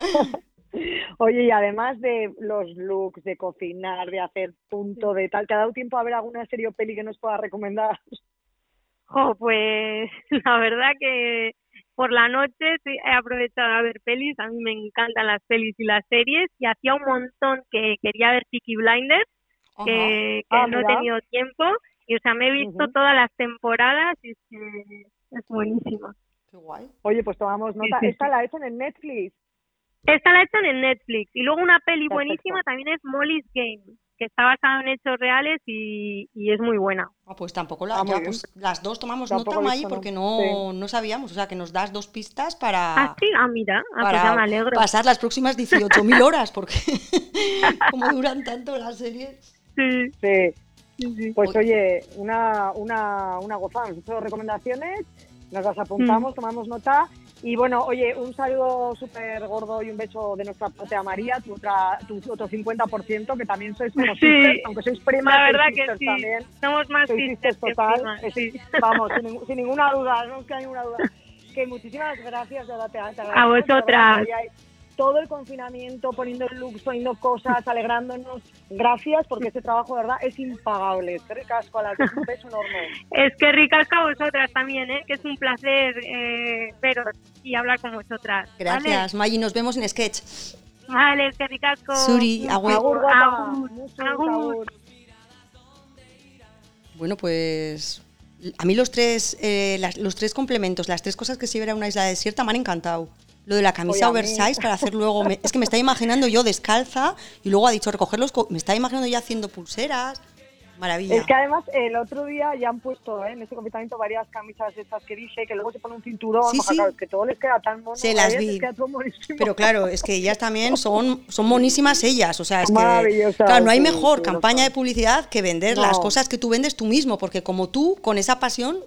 Oye, y además de los looks, de cocinar, de hacer punto, de tal, ¿te ha dado tiempo a ver alguna serie o peli que nos pueda recomendar? Jo, pues la verdad que por la noche sí, he aprovechado a ver pelis. A mí me encantan las pelis y las series. Y hacía un montón que quería ver Peaky Blinders, Que, que Ah, no he tenido tiempo. Y o sea, me he visto todas las temporadas y es que es buenísima. Qué guay. Oye, pues tomamos nota. sí, Esta sí. la echan en Netflix. Esta la echan en Netflix. Y luego una peli Perfecto. buenísima también es Molly's Game, que está basada en hechos reales y, y es muy buena. Ah, pues tampoco la, Ah, ya, pues las dos tomamos Tampoco nota, ¿no? porque no, no sabíamos. O sea, que nos das dos pistas para, Ah, sí, ah, mira, ah, pues para ya me alegro. pasar las próximas 18.000 horas, porque como duran tanto las series. Sí, Sí. sí, sí. Pues Oye. una, una, una gozada. Nos hecho recomendaciones, nos las apuntamos, tomamos nota. Y bueno, oye, un saludo súper gordo y un beso de nuestra parte a María, tu, otra, tu otro 50%, que también sois como Sí. sisters, aunque sois primas, La verdad que sí. también. Somos más Sois sisters sisters que total. primas, Es- sí. Vamos, sin, sin ninguna duda, no queda ninguna duda. Que muchísimas gracias, de verdad, te, A vosotras. Todo el confinamiento, poniendo looks, poniendo cosas, alegrándonos. Gracias, porque este trabajo, de verdad, es impagable. Qué ricasco a las dos, un beso enorme. Es que ricas a vosotras también, ¿eh? que es un placer eh, veros y hablar con vosotras. Gracias, Maggi. Nos vemos en Sketch. Vale, vale qué ricasco. Suri, agüe. Agur. Agur, Muchos agur. agur. Bueno, pues a mí los tres, eh, las- los tres complementos, las tres cosas que se ver a una isla desierta me han encantado. Lo de la camisa oversize para hacer luego. me- es que me está imaginando yo descalza y luego ha dicho recoger los. co- Me está imaginando ya haciendo pulseras. Maravilla. Es que además el otro día ya han puesto ¿eh? en este confinamiento varias camisas de estas que dije, que luego se pone un cinturón, Sí, sí. claro, es que todo les queda tan mono. Se las ellas vi. Pero claro, es que ellas también son, son monísimas ellas. O sea, es que. Claro, no hay mejor sí, campaña de publicidad que vender No. las cosas que tú vendes tú mismo, porque como tú, con esa pasión,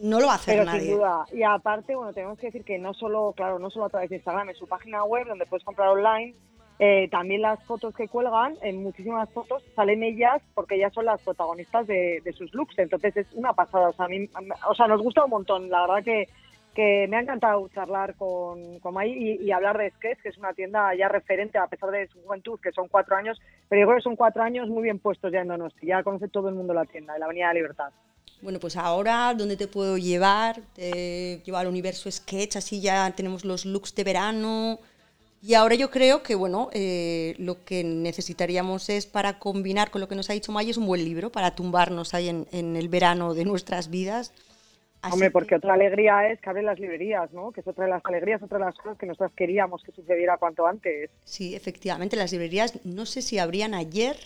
no lo va a hacer Pero nadie. sin duda. Y aparte, bueno, tenemos que decir que no solo, claro, no solo a través de Instagram, en su página web, donde puedes comprar online, eh, también las fotos que cuelgan, en muchísimas fotos salen ellas, porque ellas son las protagonistas de, de sus looks. Entonces es una pasada. O sea, a mí, o sea nos gusta un montón. La verdad que, que me ha encantado charlar con, con Mai y, y hablar de Sketch, que es una tienda ya referente, a pesar de su juventud, que son cuatro años, pero yo creo que son cuatro años muy bien puestos ya en Donosti. Ya conoce todo el mundo la tienda, en la Avenida de Libertad. Bueno, pues ahora, ¿dónde te puedo llevar? Te llevo al universo sketch, así ya tenemos los looks de verano. Y ahora yo creo que, bueno, eh, lo que necesitaríamos es para combinar con lo que nos ha dicho May, es un buen libro para tumbarnos ahí en, en el verano de nuestras vidas. Así Hombre, que- porque otra alegría es que abren las librerías, ¿no? Que es otra de las alegrías, otra de las cosas que nosotros queríamos que sucediera cuanto antes. Sí, efectivamente, las librerías, no sé si abrían ayer.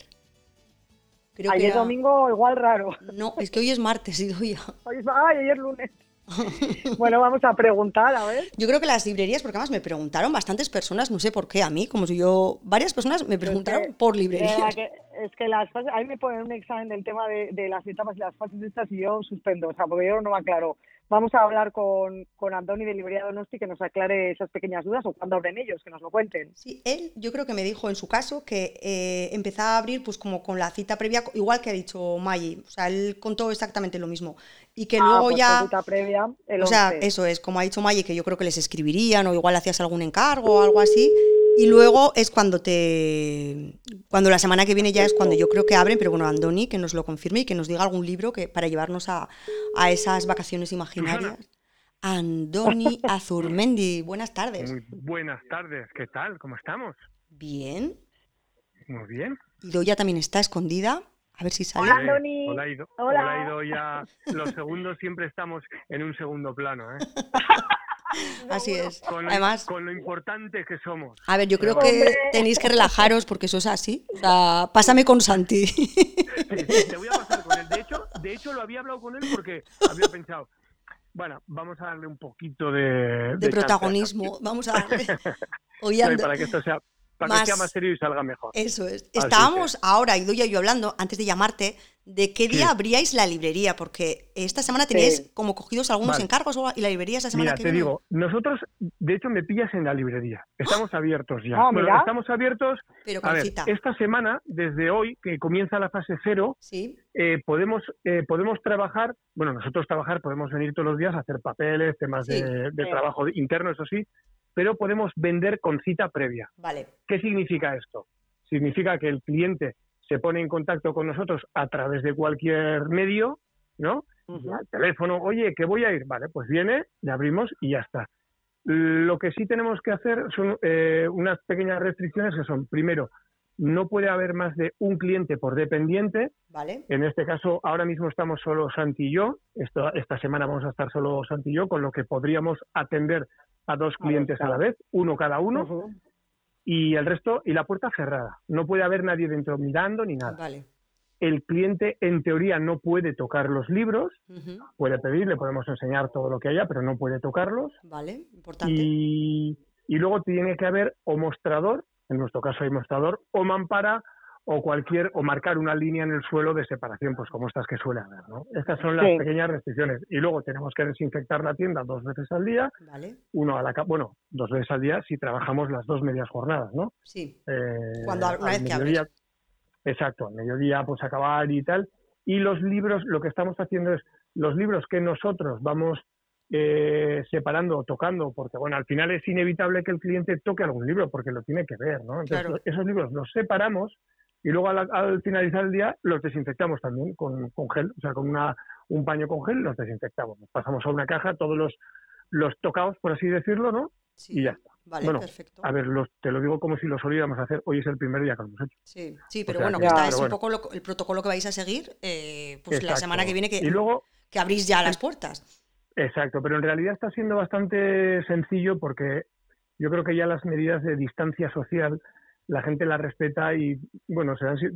Creo que ayer era- domingo igual raro. No, es que hoy es martes, y doy ya. Hoy es- Ay, ayer lunes. bueno, vamos a preguntar, a ver. Yo creo que las librerías, porque además me preguntaron bastantes personas, no sé por qué a mí, como si yo, varias personas me preguntaron Es que- por librerías. que- es que las fases, a mí me ponen un examen del tema de, de las etapas y las fases de estas y yo suspendo, o sea, porque yo no me aclaro. Vamos a hablar con, con Andoni de Librería Donosti que nos aclare esas pequeñas dudas o cuando abren ellos, que nos lo cuenten. Sí, él yo creo que me dijo en su caso que eh, empezaba a abrir pues como con la cita previa, igual que ha dicho Maggi, o sea, él contó exactamente lo mismo. Y que Ah, luego pues ya, consulta previa, el o sea, 11. eso es, como ha dicho Maggi, que yo creo que les escribirían o igual hacías algún encargo o algo así. Y luego es cuando te. Cuando la semana que viene ya es cuando yo creo que abren, pero bueno, Andoni que nos lo confirme y que nos diga algún libro que, para llevarnos a, a esas vacaciones imaginarias. Andoni Azurmendi, buenas tardes. Muy buenas tardes, ¿qué tal? ¿Cómo estamos? Bien. Muy bien. Idoya también está escondida. A ver si sale. Hola, Andoni. Hola, Ido. Hola. Hola, Ido. Ya los segundos siempre estamos en un segundo plano, ¿eh? Así es. Con lo, Además, con lo importante que somos. a ver, yo creo que Hombre. tenéis que relajaros porque eso es así. O sea, pásame con Santi. Sí, sí, te voy a pasar con él. De hecho, de hecho, lo había hablado con él porque había pensado, bueno, vamos a darle un poquito de... De protagonismo. Vamos a darle. Hoy para que esto sea, para más- que sea más serio y salga mejor. Eso es. que- Estábamos ahora, Idoya y yo hablando, antes de llamarte, de qué día Sí. abríais la librería, porque esta semana teníais Sí. como cogidos algunos Vale. encargos y la librería esta semana Mira, que te viene. digo, nosotros, de hecho, me pillas en la librería. Estamos abiertos ya. Ah, bueno, mira. estamos abiertos. Pero A ver, esta semana, desde hoy, que comienza la fase cero, Sí, eh, podemos, eh, podemos trabajar, bueno, nosotros trabajar, podemos venir todos los días a hacer papeles, temas Sí. de, de Sí. trabajo interno, eso sí, pero podemos vender con cita previa. vale. ¿Qué significa esto? Significa que el cliente se pone en contacto con nosotros a través de cualquier medio, ¿no? Ujú. Al teléfono, oye, que voy a ir, vale, pues viene, le abrimos y ya está. Lo que sí tenemos que hacer son eh, unas pequeñas restricciones que son, primero, no puede haber más de un cliente por dependiente, Vale. en este caso, ahora mismo estamos solo Santi y yo. Esto, esta semana vamos a estar solo Santi y yo, con lo que podríamos atender a dos clientes a la vez, uno cada uno, y el resto, y la puerta cerrada. No puede haber nadie dentro mirando ni nada. Vale. El cliente, en teoría, no puede tocar los libros, puede pedir, le podemos enseñar todo lo que haya, pero no puede tocarlos. Vale, importante. Y, y luego tiene que haber o mostrador, en nuestro caso hay mostrador, o mampara, o cualquier, o marcar una línea en el suelo de separación, pues como estas que suele haber, ¿no? Estas son las Sí. pequeñas restricciones. Y luego tenemos que desinfectar la tienda dos veces al día, Vale. uno a la bueno, dos veces al día si trabajamos las dos medias jornadas, ¿no? Sí. Eh, Cuando- una vez que abres. Exacto, al mediodía pues acabar y tal. Y los libros, lo que estamos haciendo es los libros que nosotros vamos eh, separando o tocando, porque bueno, al final es inevitable que el cliente toque algún libro porque lo tiene que ver, ¿no? Entonces Claro. esos libros los separamos y luego al, al finalizar el día los desinfectamos también con, con gel, o sea, con una, un paño con gel los desinfectamos. Pasamos a una caja, todos los, los tocados, por así decirlo, ¿no? Sí. Y ya está. Vale, Bueno, perfecto. A ver, los, te lo digo como si los solíamos hacer, hoy es el primer día que lo hemos hecho. Sí, sí, pero sea bueno, que- Ya, es un poco lo- el protocolo que vais a seguir, eh, pues la semana que viene que, Y luego, que abrís ya las puertas. Exacto, pero en realidad está siendo bastante sencillo porque yo creo que ya las medidas de distancia social la gente las respeta y, bueno, se dan, si-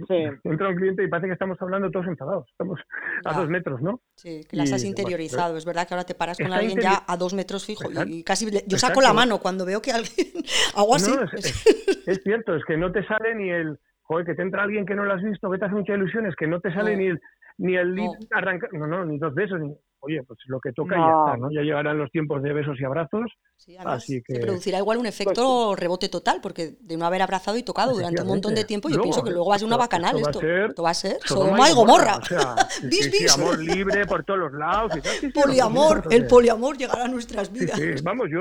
entra un cliente y parece que estamos hablando todos enfadados, estamos a dos metros, ¿no? Sí, que las Y, has bueno, interiorizado. es verdad que ahora te paras con alguien ya a dos metros fijo Exacto. y casi le- yo saco la mano cuando veo que alguien hago así. No, es, es- es cierto, es que no te sale ni el, joder, que te entra alguien que no lo has visto, que te hace mucha ilusión, es que no te sale No. ni el, ni el No. arranca, no, no, ni dos besos, ni, oye, pues lo que toca No. ya está, ¿no? Ya llegarán los tiempos de besos y abrazos, Sí, además, Así Se producirá igual un efecto rebote total, porque de no haber abrazado y tocado durante un montón de tiempo, yo Luego, pienso que luego va a ser una bacanal esto va a esto. va a ser Sodoma y Gomorra. o sea, Bis, sí, bis. amor libre por todos los lados. Y tal, sí, Poliamor, el poliamor llegará a nuestras vidas. sí, vamos, yo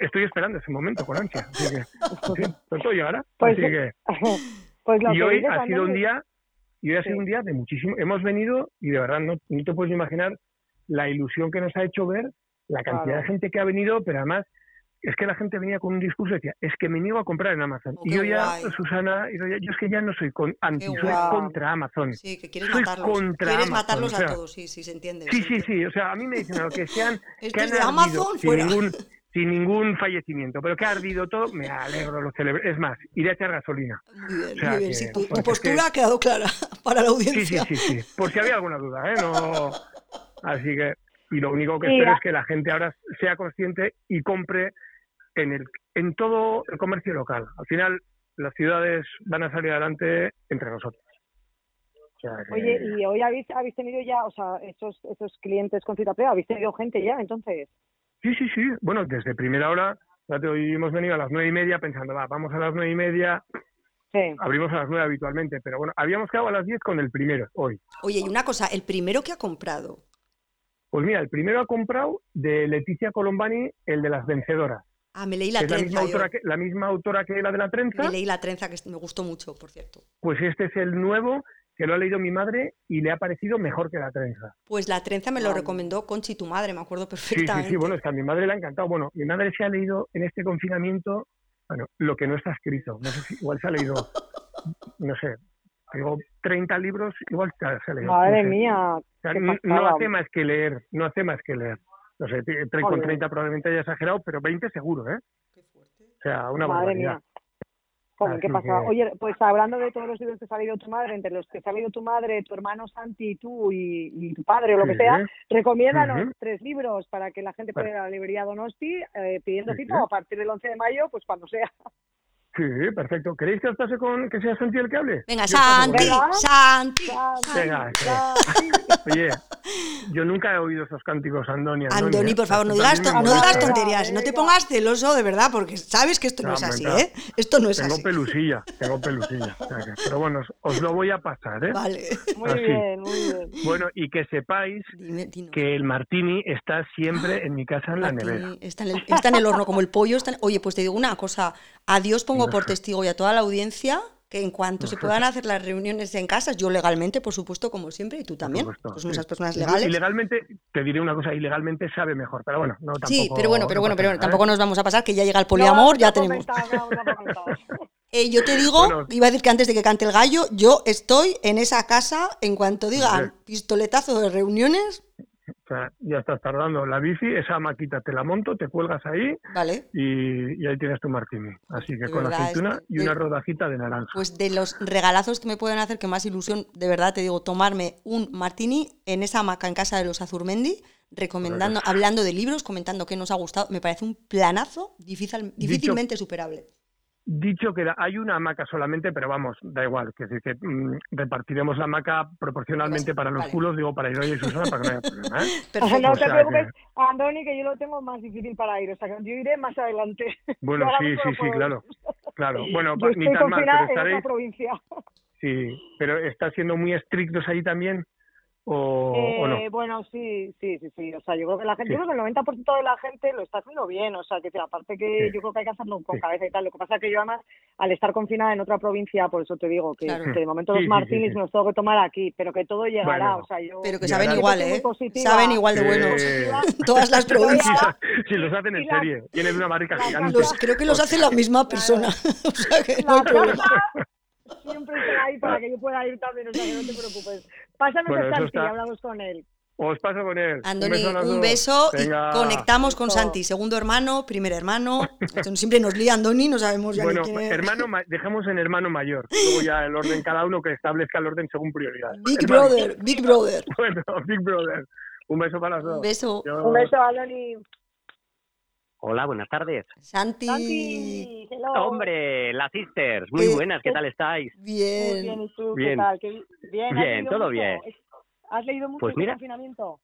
estoy esperando ese momento con ansia. Así que, sí, pronto llegará. Pues, así que, pues lo y que hoy ha sido un día, y hoy ha Sí. sido un día de muchísimo. Hemos venido y de verdad no, no te puedes imaginar la ilusión que nos ha hecho ver la cantidad Claro. de gente que ha venido, pero además es que la gente venía con un discurso y decía, es que me niego a comprar en Amazon. Oh, y yo ya, guay. Susana, yo, ya- yo es que ya no soy con, anti, soy contra Amazon. Sí, que quieres Soy matarlos. contra Quieres Amazon, matarlos o sea, a todos, sí, sí, se entiende. Sí, se sí, entiende. sí. O sea, a mí me dicen lo que sean Esto que es de Amazon, sin fuera. ningún, sin ningún fallecimiento, pero que ha ardido todo, me alegro, lo celebro. Es más, iré a echar gasolina. Muy bien, O sea, muy bien. que- sí, tu, postura que- ha quedado clara para la Sí, sí, audiencia. sí, sí. Por si había alguna duda, ¿eh? No... Así que, y lo único que espero es que la gente ahora sea consciente y compre en, el, en todo el comercio local. Al final, las ciudades van a salir adelante entre nosotros. O sea, que- Oye, y hoy habéis, habéis tenido ya, o sea, esos, esos clientes con cita previa, habéis tenido gente ya, entonces. Sí, sí, sí. Bueno, desde primera hora, fíjate, hoy hemos venido a las nueve y media pensando, va, vamos a las nueve y media, Sí. abrimos a las nueve habitualmente, pero bueno, habíamos quedado a las diez con el primero hoy. Oye, y una cosa, el primero que ha comprado, Pues mira, el primero ha comprado de Leticia Colombani, el de las vencedoras. ah, me leí la es la trenza. misma, yo. autora que, la misma autora que la de la trenza, Me leí la trenza, que me gustó mucho, por cierto. pues este es el nuevo que lo ha leído mi madre y le ha parecido mejor que la trenza. Pues la trenza me lo recomendó Conchi, tu madre, me acuerdo Sí, sí, perfectamente. sí, bueno, es que a mi madre le ha encantado. Bueno, mi madre se ha leído en este confinamiento, bueno, lo que no está escrito. No sé si igual se ha leído, no sé, digo, 30 libros, igual se leído. Madre no sé. mía, O sea, qué no, hace más que leer, no hace más que leer. No sé, con Joder. 30 probablemente haya exagerado, pero 20 seguro, ¿eh? O sea, una Madre barbaridad. mía. Joder, ¿qué pasa? que- Oye, pues hablando de todos los libros que ha leído tu madre, entre los que se ha leído tu madre, tu hermano Santi, tú y, y tu padre o lo que Sí. sea, recomiéndanos Ujú. tres libros para que la gente pueda ir a la librería Donosti eh, pidiendo Sí. cita a partir del 11 de mayo, pues cuando sea. Sí, perfecto. ¿Queréis que os pase con que sea Santi el que hable? Venga, Yo Santi. Santi. Venga, Santi. Oye, yo nunca he oído esos cánticos, Andoni. Andoni, por favor, no digas, no digas tonterías, no te pongas celoso de verdad, porque sabes que esto no, No, es así, ¿eh? Esto no es Tengo así. pelusilla, tengo pelusilla. o sea que- pero bueno, os, os lo voy a pasar, ¿eh? Vale. Muy Así. bien, muy bien. Bueno, y que sepáis Dime, que el martini está siempre en mi casa en la Martini, nevera. Está en, el, está en el horno como el pollo. está en- Oye, pues te digo una cosa. A Dios por testigo y a toda la audiencia que en cuanto se puedan hacer las reuniones en casa, yo legalmente, por supuesto, como siempre, y tú también, pues sí. esas personas legales. Ilegalmente, te diré una cosa, ilegalmente sabe mejor, pero bueno, no tampoco. Sí, pero bueno, pero no bueno, pero nada, ¿eh? tampoco nos vamos a pasar, que ya llega el poliamor, ya tenemos. Eh, yo te digo, Bueno. iba a decir que antes de que cante el gallo, yo estoy en esa casa en cuanto digan pistoletazo de reuniones, O sea, ya estás tardando la bici, esa maquita te la monto, te cuelgas ahí ¿vale? y, y ahí tienes tu martini. Así que De con verdad, aceituna es y una rodajita de naranja. Pues de los regalazos que me pueden hacer que más ilusión, de verdad te digo, tomarme un martini en esa hamaca en casa de los Azurmendi, recomendando, hablando de libros, comentando qué nos ha gustado, me parece un planazo difícil, difícilmente superable. Dicho que hay una hamaca solamente, pero vamos, da igual, que, decir que mm, repartiremos la hamaca proporcionalmente para los Vale. culos, digo, para Idoia y Susana, para que no haya problema. ¿eh? Perfecto. No O te sea preocupes, que- Andoni, que yo lo tengo más difícil para ir. O sea, que yo iré más adelante. Bueno, sí, sí, no sí, claro. Claro, bueno, Yo ni tan mal, pero en estaréis, otra provincia. sí, pero ¿está siendo muy estrictos ahí también? ¿O, o no? Eh, Bueno, sí, sí, sí, sí. O sea, yo creo que la gente, Sí. yo creo que el 90% de la gente lo está haciendo bien. O sea, que aparte que Sí. yo creo que hay que hacerlo con Sí. cabeza y tal. Lo que pasa es que yo además, al estar confinada en otra provincia, por eso te digo que, Claro. que de momento Sí, los sí, martinis sí, sí. me los tengo que tomar aquí, pero que todo llegará. Bueno. o sea, yo... Pero que saben igual, ¿eh? positiva. Saben igual de buenos. Todas las provincias. si los hacen en serie, tienen una barrica gigante. Los, creo que los hace la misma persona. O sea que no hay problema. Siempre está ahí para que yo pueda ir también, o sea, que no te preocupes. Pásame Bueno, Santi y está- hablamos con él. Os paso con él. Andoni, beso un beso y conectamos con. Santi, segundo hermano, primer hermano. Esto siempre nos lía Andoni, no sabemos ya Bueno, quién es. hermano, ma- dejemos en hermano mayor. Luego ya el orden, cada uno que establezca el orden según prioridad. Big Hermano. Brother, Big Brother. Bueno, Big Brother. Un beso para los dos. Un beso. Yo- Un beso, Aloni. Hola, buenas tardes. Santi. Santi. Hombre, las sisters, muy buenas, ¿qué tal estáis? Muy bien, Bien. ¿y tú Bien. qué tal? ¿Qué- bien, ¿has Bien, todo mucho? bien. ¿Has leído mucho Pues mira. confinamiento?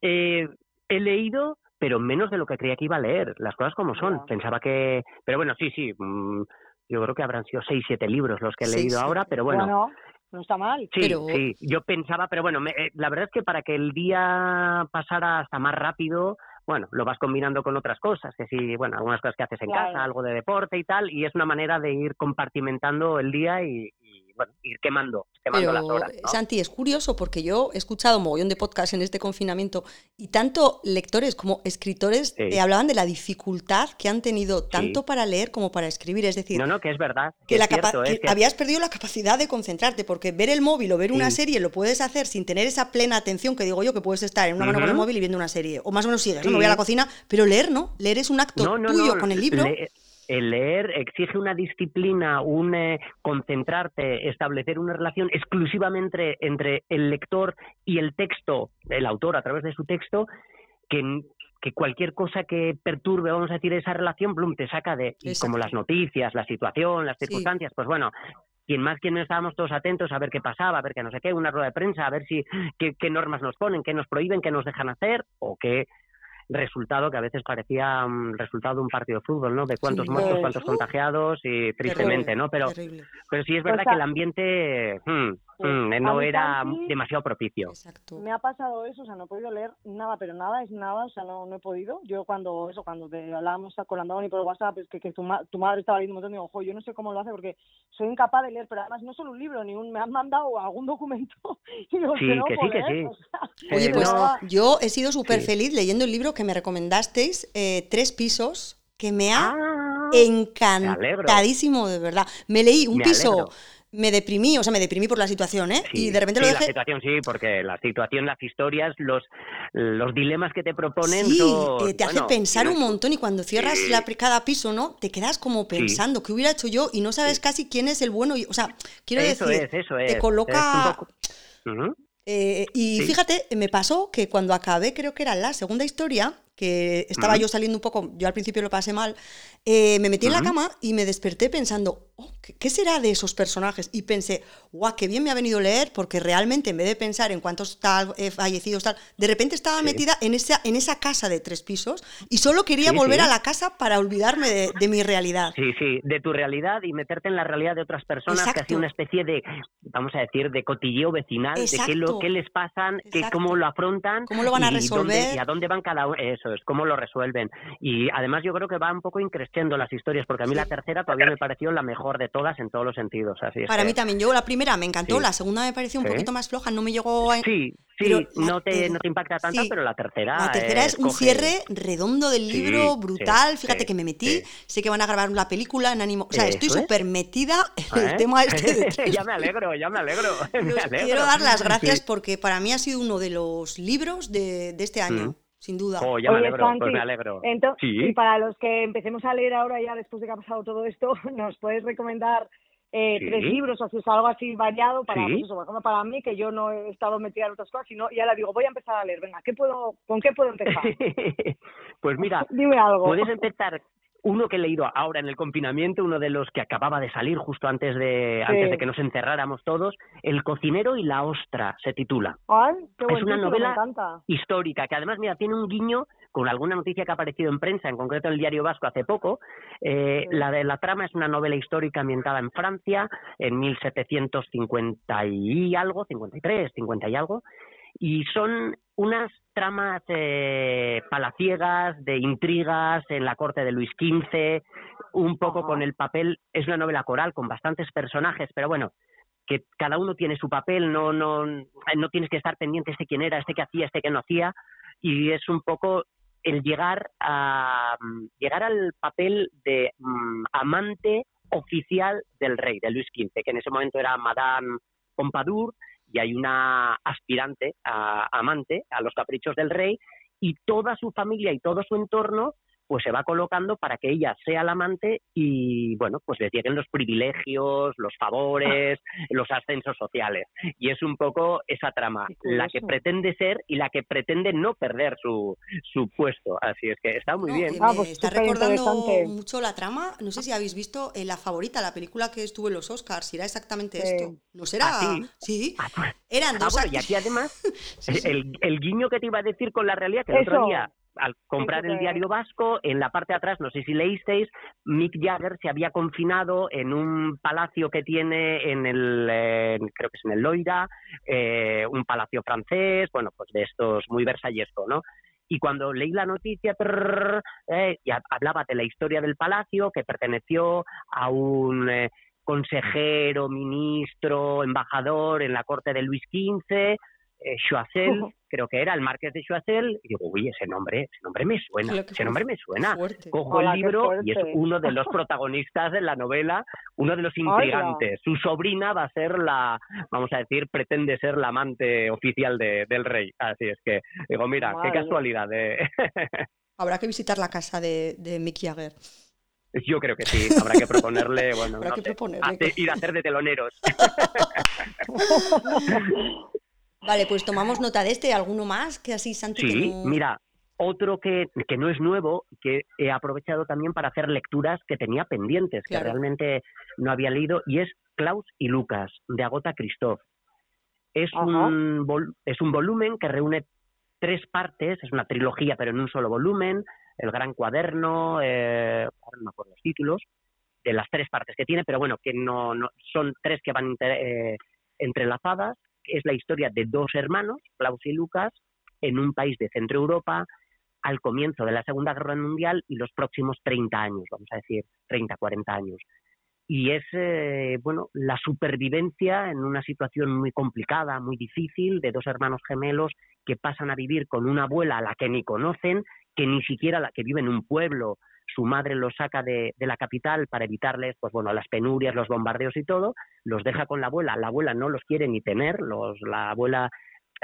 Eh, he leído, pero menos de lo que creía que iba a leer, las cosas como son. Pensaba que... Pero bueno, sí, sí, mm, yo creo que habrán sido seis, siete libros los que he leído ahora, pero bueno, no está mal. sí, pero- sí, yo pensaba, pero bueno, me- eh, la verdad es que para que el día pasara hasta más rápido, bueno, lo vas combinando con otras cosas, que sí, bueno, algunas cosas que haces en Claro. casa, algo de deporte y tal, y es una manera de ir compartimentando el día y, y, bueno, ir quemando, quemando las Pero, horas. ¿no? Santi, es curioso porque yo he escuchado mogollón de podcasts en este confinamiento y tanto lectores como escritores Sí. eh, hablaban de la dificultad que han tenido tanto para leer como para escribir. Es decir, No, no, que es verdad. que, la cierto, que es que- habías perdido la capacidad de concentrarte, porque ver el móvil o ver una serie lo puedes hacer sin tener esa plena atención que digo yo, que puedes estar en una mano con el móvil y viendo una serie, o más o menos sigues, ¿no? me voy a la cocina, pero leer no, leer es un acto No, no, tuyo con el libro. le- el leer exige una disciplina, un eh, concentrarte, establecer una relación exclusivamente entre el lector y el texto, el autor a través de su texto, que, que cualquier cosa que perturbe, vamos a decir, esa relación, Bloom te saca de, y Exacto. como las noticias, la situación, las Sí. circunstancias, pues bueno, quien más quien estábamos todos atentos a ver qué pasaba, a ver qué no sé qué, una rueda de prensa, a ver si qué, qué normas nos ponen, qué nos prohíben, qué nos dejan hacer, o qué resultado que a veces parecía mm, resultado de un partido de fútbol, ¿no? De cuántos Sí. muertos, cuántos ¡uh! contagiados y tristemente, Terrible, ¿no? Pero, terrible. pero sí es verdad que el ambiente mm, Sí. mm, A no era demasiado propicio. Exacto. Me ha pasado eso, o sea, no he podido leer nada, pero nada es nada, o sea, no, no he podido. Yo cuando eso, cuando te hablábamos con Andoni por WhatsApp, es que, que tu, ma- tu madre estaba leyendo un montón, digo, ojo, yo no sé cómo lo hace porque soy incapaz de leer, pero además no solo un libro, ni un, me han mandado algún documento y digo, Sí, que no que sí, que sí. o sea, Oye, Eh, pues no, yo he sido súper Sí. feliz leyendo el libro que me recomendasteis, eh, Tres Pisos, que me ha Ah, encantadísimo, de verdad. Me leí un Me piso alegro. me deprimí, o sea, me deprimí por la situación, ¿eh? Sí, y de repente sí, lo la dejé. situación sí, porque la situación, las historias, los, los dilemas que te proponen Sí, son, eh, te hace bueno, pensar un montón y cuando cierras Sí. la, cada piso, ¿no? Te quedas como pensando, ¿qué hubiera hecho yo? Y no sabes casi quién es el bueno. Y, o sea, quiero Eso decir, es, eso es. te coloca... Es un poco- Ujú. Eh, y Sí. fíjate, me pasó que cuando acabé, creo que era la segunda historia, que estaba Ujú. yo saliendo un poco, yo al principio lo pasé mal, eh, me metí en la cama y me desperté pensando, "Oh, ¿qué, será de esos personajes? Y pensé, guau, qué bien me ha venido leer, porque realmente en vez de pensar en cuántos tal, eh, fallecidos tal, de repente estaba Sí. metida en esa, en esa casa de tres pisos y solo quería Sí, volver sí. a la casa para olvidarme de, de mi realidad. Sí, sí, de tu realidad y meterte en la realidad de otras personas, que Exacto. así una especie de, vamos a decir, de cotilleo vecinal, de qué, lo, Exacto. qué les pasan, qué, Exacto. cómo lo afrontan. ¿Cómo lo van a y dónde- resolver? y a dónde van cada uno, es, cómo lo resuelven. Y además yo creo que va un poco increciendo las historias, porque a mí Sí. la tercera todavía me pareció la mejor de todas en todos los sentidos. Así es Para que- mí también, yo la primera me encantó, Sí. la segunda me pareció un poquito más floja, no me llegó a... Sí, sí, Pero la no, te, ter- no te impacta tanto, sí. pero la tercera. La tercera es un coge- cierre redondo del libro, sí, brutal. Fíjate que me metí, sé que van a grabar la película en ánimo. O sea, estoy Eso es. súper metida en el ¿Eh? tema este de ya me alegro, ya me alegro. me alegro. quiero dar las gracias porque para mí ha sido uno de los libros de, de este año, Mm. Sin duda. Oh, ya me Oye, alegro, pues me alegro. Ento- Sí. Y para los que empecemos a leer ahora ya después de que ha pasado todo esto, ¿nos puedes recomendar eh, Sí. tres libros o si es algo así variado para, Sí. pues eso, por ejemplo, para mí, que yo no he estado metida en otras cosas, sino ya le digo, voy a empezar a leer, venga, ¿qué puedo, ¿con qué puedo empezar? pues mira, Dime algo. puedes empezar uno que he leído ahora en el confinamiento, uno de los que acababa de salir justo antes de Sí. antes de que nos encerráramos todos, El cocinero y la ostra se titula. Ay, qué Es una novela histórica, que además, mira, tiene un guiño con alguna noticia que ha aparecido en prensa, en concreto en el Diario Vasco hace poco. Eh, Sí. La de la trama es una novela histórica ambientada en Francia en 1750 y algo, 53, 50 y algo, y son unas tramas eh, palaciegas, de intrigas en la corte de Luis XV, un poco con el papel, es una novela coral con bastantes personajes, pero bueno, que cada uno tiene su papel, no, no, no tienes que estar pendiente este quién era, este que hacía, este que no hacía, y es un poco el llegar a llegar al papel de mm, amante oficial del rey, de Luis XV, que en ese momento era Madame Pompadour, y hay una aspirante a amante a los caprichos del rey, y toda su familia y todo su entorno pues se va colocando para que ella sea la amante y bueno, pues les lleguen los privilegios, los favores, los ascensos sociales. Y es un poco esa trama, la que pretende ser y la que pretende no perder su, su puesto. Así es que está muy No, bien. que Ah, pues está recordando mucho la trama. No sé si habéis visto eh, La Favorita, la película que estuvo en los Oscars. Si era exactamente Sí. esto. ¿No será? ¿Ah, sí? Sí. Ah, pues- Eran ah, dos bueno, y aquí además, Sí, sí. el, el guiño que te iba a decir con la realidad, que el otro Eso. día, al comprar el diario vasco, en la parte de atrás, no sé si leísteis, Mick Jagger se había confinado en un palacio que tiene en el, eh, creo que es en el Loira, eh, un palacio francés, bueno, pues de estos muy versallesco, ¿no? Y cuando leí la noticia, trrr, eh, y hablaba de la historia del palacio, que perteneció a un eh, consejero, ministro, embajador en la corte de Luis XV, eh, Choiseul, creo que era el marqués de Choiseul, y digo, uy, ese nombre, ese nombre me suena, Claro ese nombre me suena. fuerte. Cojo Hola, el libro y es uno de los protagonistas de la novela, uno de los intrigantes. Su sobrina va a ser la, vamos a decir, pretende ser la amante oficial de- del rey. Así es que, digo, mira, Madre qué casualidad. De... Habrá que visitar la casa de, de Mick Jagger. Yo creo que sí, habrá que proponerle, bueno, Habrá no que sé, proponerle hacer- ir a hacer de teloneros. Vale, pues tomamos nota de este. ¿Alguno más? Que así, Santi, que Sí, no- mira, otro que, que no es nuevo, que he aprovechado también para hacer lecturas que tenía pendientes, Claro. que realmente no había leído, y es Klaus y Lucas, de Agota Christoph. Es Ajá. un, vol- es un volumen que reúne tres partes, es una trilogía, pero en un solo volumen, el gran cuaderno, eh, no me acuerdo los títulos, de las tres partes que tiene, pero bueno, que no, no son tres que van inter- eh, entrelazadas. Es la historia de dos hermanos, Klaus y Lucas, en un país de Centro Europa al comienzo de la Segunda Guerra Mundial y los próximos 30 años, vamos a decir, 30, 40 años. Y es, eh, bueno, la supervivencia en una situación muy complicada, muy difícil, de dos hermanos gemelos que pasan a vivir con una abuela a la que ni conocen, que ni siquiera la que vive en un pueblo su madre los saca de, la capital para evitarles, pues bueno, las penurias, los bombardeos y todo, los deja con la abuela, la abuela no los quiere ni tener, los, la abuela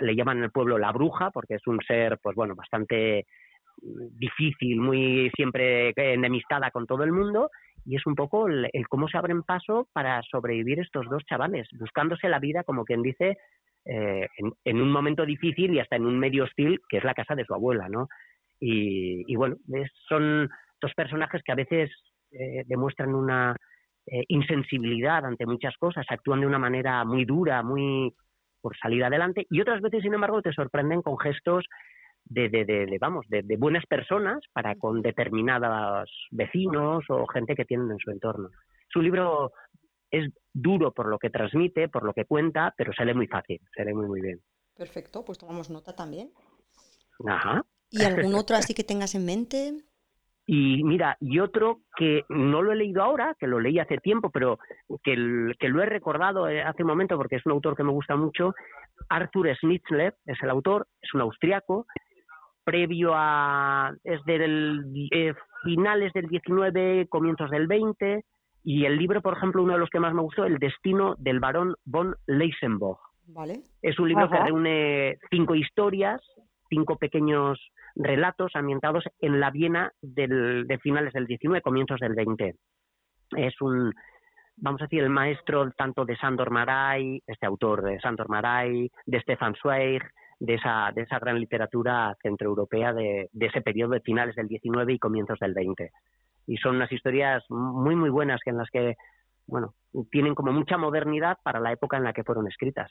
le llaman en el pueblo la bruja porque es un ser, pues bueno, bastante difícil, muy siempre enemistada con todo el mundo, y es un poco el, cómo se abren paso para sobrevivir estos dos chavales, buscándose la vida, como quien dice, eh, en, un momento difícil y hasta en un medio hostil, que es la casa de su abuela, ¿no? Y, bueno, son dos personajes que a veces eh, demuestran una eh, insensibilidad ante muchas cosas, actúan de una manera muy dura, muy por salir adelante, y otras veces, sin embargo, te sorprenden con gestos de, de, de, vamos, de, buenas personas para con determinados vecinos o gente que tienen en su entorno. Su libro es duro por lo que transmite, por lo que cuenta, pero se lee muy fácil, se lee muy, muy bien. Perfecto, pues tomamos nota también. Ajá. ¿Y algún otro así que tengas en mente? Y mira, y otro que no lo he leído ahora, que lo leí hace tiempo, pero que, que lo he recordado eh, hace un momento porque es un autor que me gusta mucho, Arthur Schnitzler es el autor, es un austriaco, previo a, es del eh, finales del 19, comienzos del 20, y el libro, por ejemplo, uno de los que más me gustó, El destino del barón von Leisenbock. Vale. Es un libro que reúne cinco historias, cinco pequeños relatos ambientados en la Viena del, de finales del 19, comienzos del 20. Es un, vamos a decir, el maestro tanto de Sandor Maray, este autor de Sandor Maray, de Stefan Zweig, de esa, de esa gran literatura centroeuropea de, de ese periodo de finales del 19 y comienzos del 20. Y son unas historias muy, muy buenas en las que, bueno, tienen como mucha modernidad para la época en la que fueron escritas.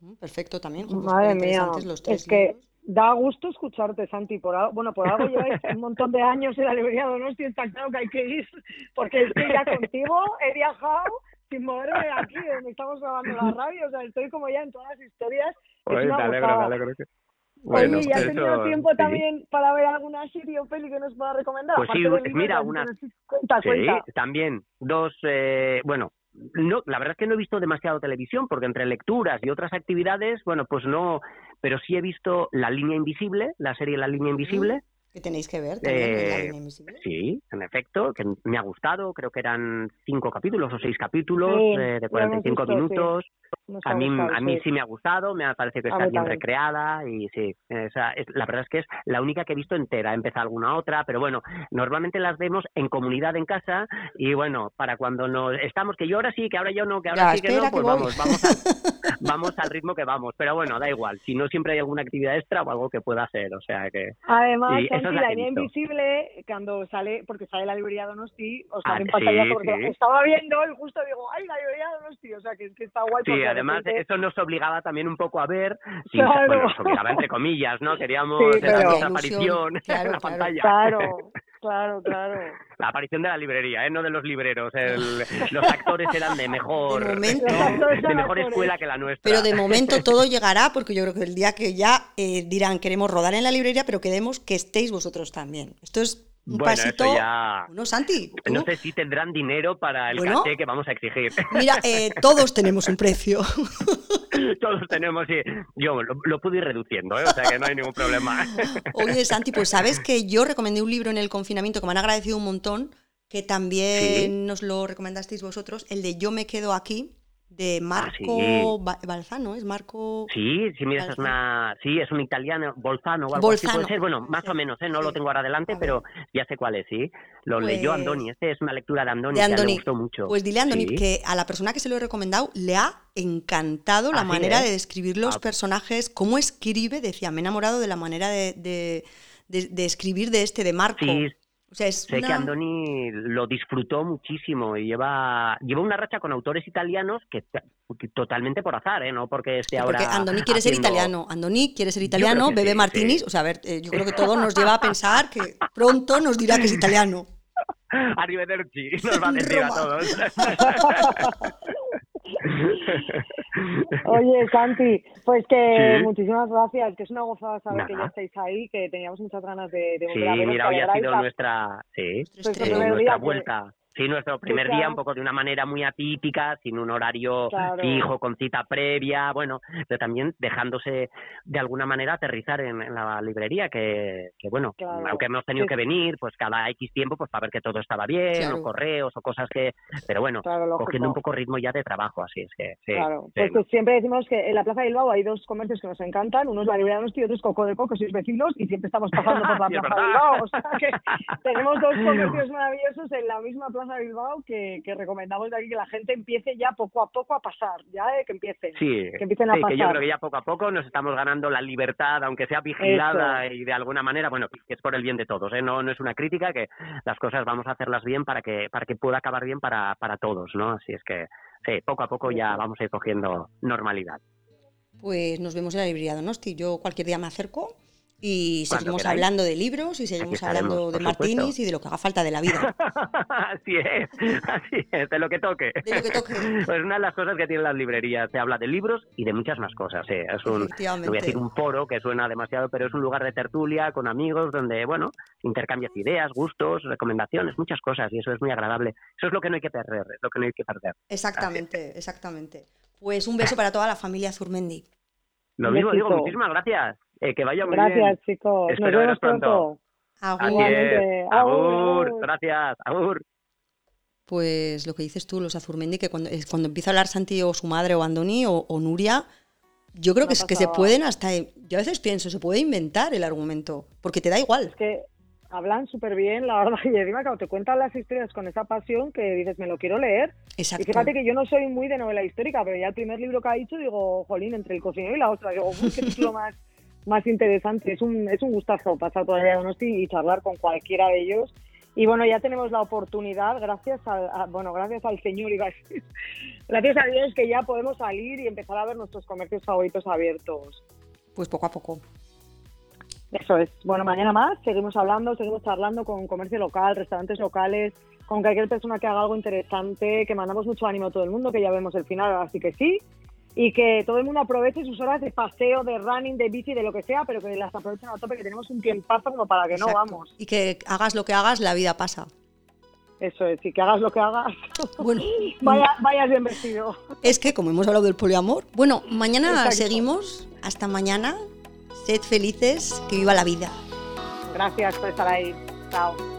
Mm, perfecto también. Madre mía, es que da gusto escucharte, Santi. Por, bueno, por algo lleváis un montón de años en la librería de Donosti, está claro que hay que ir, porque es que ya contigo he viajado sin moverme de aquí, donde estamos grabando la radio, o sea, estoy como ya en todas las historias. Oye, me alegro, me alegro. Que... Bueno, Oye, ¿y has tenido tiempo también para ver alguna serie o peli que nos pueda recomendar? Pues sí, mira, una... Cuenta, sí, también, dos, eh, bueno, no, la verdad es que no he visto demasiado televisión, porque entre lecturas y otras actividades, bueno, pues no, pero sí he visto La Línea Invisible, la serie La Línea Invisible, que tenéis que ver también eh, Sí, en efecto, que me ha gustado. Creo que eran cinco capítulos o seis capítulos eh, de 45 minutos. A mí, a mí sí me ha gustado, me parece que está bien recreada y sí, es, la verdad es que es la única que he visto entera. He empezado alguna otra, pero bueno, normalmente las vemos en comunidad en casa y bueno, para cuando nos estamos, que yo ahora sí, que ahora yo no, que ahora sí que no, pues vamos, vamos, vamos al ritmo que vamos. Pero bueno, da igual, si no siempre hay alguna actividad extra o algo que pueda hacer, o sea que... Además, la, línea invisible, cuando sale, porque sale la librería Donosti, o sea, ah, en pantalla, porque estaba viendo y justo digo, ay, la librería Donosti, o sea, que, que está guay. Sí, además eso nos obligaba también un poco a ver, bueno, nos obligaba entre comillas, ¿no? Queríamos sí, nuestra aparición en la pantalla. Claro, claro, claro. La aparición de la librería, ¿eh? no de los libreros. los actores eran de mejor, de, momento, de mejor escuela que la nuestra. Pero de momento todo llegará, porque yo creo que el día que ya eh, dirán queremos rodar en la librería, pero queremos que estéis vosotros también. Esto es un bueno, pasito. Eso ya... No, Santi. No sé si tendrán dinero para el bueno, que vamos a exigir. Mira, eh, todos tenemos un precio. todos tenemos, sí. Yo lo, pude ir reduciendo, ¿eh? o sea que no hay ningún problema. Oye, Santi, pues sabes que yo recomendé un libro en el confinamiento que me han agradecido un montón, que también nos lo recomendasteis vosotros, el de Yo me quedo aquí, de ah, Marco Balzano, ¿es Marco? Sí, sí, mira, es una, sí, es un italiano, Bolzano o algo así puede ser, bueno, más o menos, ¿eh? no lo tengo ahora adelante, pero ya sé cuál es, sí. Lo leyó pues Andoni, este es una lectura de Andoni, que me gustó mucho. Pues dile a Andoni que a la persona que se lo he recomendado le ha encantado la manera de describir los ah. personajes, cómo escribe, decía, me he enamorado de la manera de, de, de escribir de este, de Marco. Sí, sé que Andoni lo disfrutó muchísimo y lleva, lleva una racha con autores italianos que totalmente por azar, ¿eh? No porque esté ahora. Porque Andoni quiere ser italiano. Andoni quiere ser italiano, bebe martinis. O sea, a ver, eh, yo creo que todo nos lleva a pensar que pronto nos dirá que es italiano. Arrivederci, nos va a decir a todos. Oye, Santi, pues que muchísimas gracias, que es una gozada saber que ya estáis ahí, que teníamos muchas ganas de, de volver sí, a mira, hoy ha sido nuestra, sí, pues nuestra vuelta. Sí, nuestro primer día un poco de una manera muy atípica, sin un horario Claro. fijo, con cita previa, bueno, pero también dejándose de alguna manera aterrizar en, en la librería, que, que bueno, Claro. aunque hemos tenido Sí. que venir, pues cada X tiempo, pues para ver que todo estaba bien, o correos, o cosas que, pero bueno, cogiendo un poco ritmo ya de trabajo, así es que, sí. Claro, sí. pues, pues siempre decimos que en la Plaza de Bilbao hay dos comercios que nos encantan, uno es la librería de y otro es Coco de Coco, sois vecinos y siempre estamos pasando por la Plaza de. Bilbao. O sea que tenemos dos comercios maravillosos en la misma Plaza de Bilbao que, que recomendamos de aquí que la gente empiece ya poco a poco a pasar, ya eh, que empiecen. Sí, que empiecen a sí, que yo pasar. creo que ya poco a poco nos estamos ganando la libertad, aunque sea vigilada y de alguna manera, bueno, que es por el bien de todos, ¿eh? no, no es una crítica, que las cosas vamos a hacerlas bien para que para que pueda acabar bien para, para todos, ¿no? Así es que, sí, poco a poco ya vamos a ir cogiendo normalidad. Pues nos vemos en la librería Donosti. Yo cualquier día me acerco y seguimos queráis. hablando de libros y seguimos hablando de martinis y de lo que haga falta de la vida. así es, así es, de lo que toque. De lo que toque. Pues una de las cosas que tienen las librerías, se habla de libros y de muchas más cosas. ¿eh? Es un, no voy a decir un foro que suena demasiado, pero es un lugar de tertulia con amigos donde, bueno, intercambias ideas, gustos, recomendaciones, muchas cosas y eso es muy agradable. Eso es lo que no hay que perder, es lo que no hay que perder. Exactamente, exactamente. Pues un beso para toda la familia Zurmendi. Lo mismo digo, muchísimas gracias. Eh, que vaya muy Gracias, bien. chicos. Espero Nos vemos pronto. pronto. Agur. Gracias, agur. Pues lo que dices tú, los Azurmendi, que cuando, es cuando empieza a hablar Santi o su madre o Andoni o, o Nuria, yo creo que, es, que se pueden hasta, yo a veces pienso, se puede inventar el argumento, porque te da igual. Es que hablan súper bien, la verdad, y encima claro, te cuentan las historias con esa pasión que dices, me lo quiero leer. Exacto. Y fíjate que yo no soy muy de novela histórica, pero ya el primer libro que ha dicho, digo, jolín, entre el cocinero y la otra, digo, uy, qué título más, más interesante. Es un, es un gustazo pasar por a Donosti y charlar con cualquiera de ellos. Y bueno, ya tenemos la oportunidad, gracias al, a- bueno, gracias al Señor, iba a decir, gracias a Dios que ya podemos salir y empezar a ver nuestros comercios favoritos abiertos. Pues poco a poco. Eso es. Bueno, mañana más seguimos hablando, seguimos charlando con comercio local, restaurantes locales, con cualquier persona que haga algo interesante, que mandamos mucho ánimo a todo el mundo, que ya vemos el final, así que sí. Y que todo el mundo aproveche sus horas de paseo, de running, de bici, de lo que sea, pero que las aprovechen a tope, que tenemos un tiempazo como para que no Exacto. vamos. Y que hagas lo que hagas, la vida pasa. Eso es, y que hagas lo que hagas, Bueno, vaya, vayas bien vestido. es que como hemos hablado del poliamor, bueno, mañana Exacto. seguimos. Hasta mañana. Sed felices, que viva la vida. Gracias por estar ahí. Chao.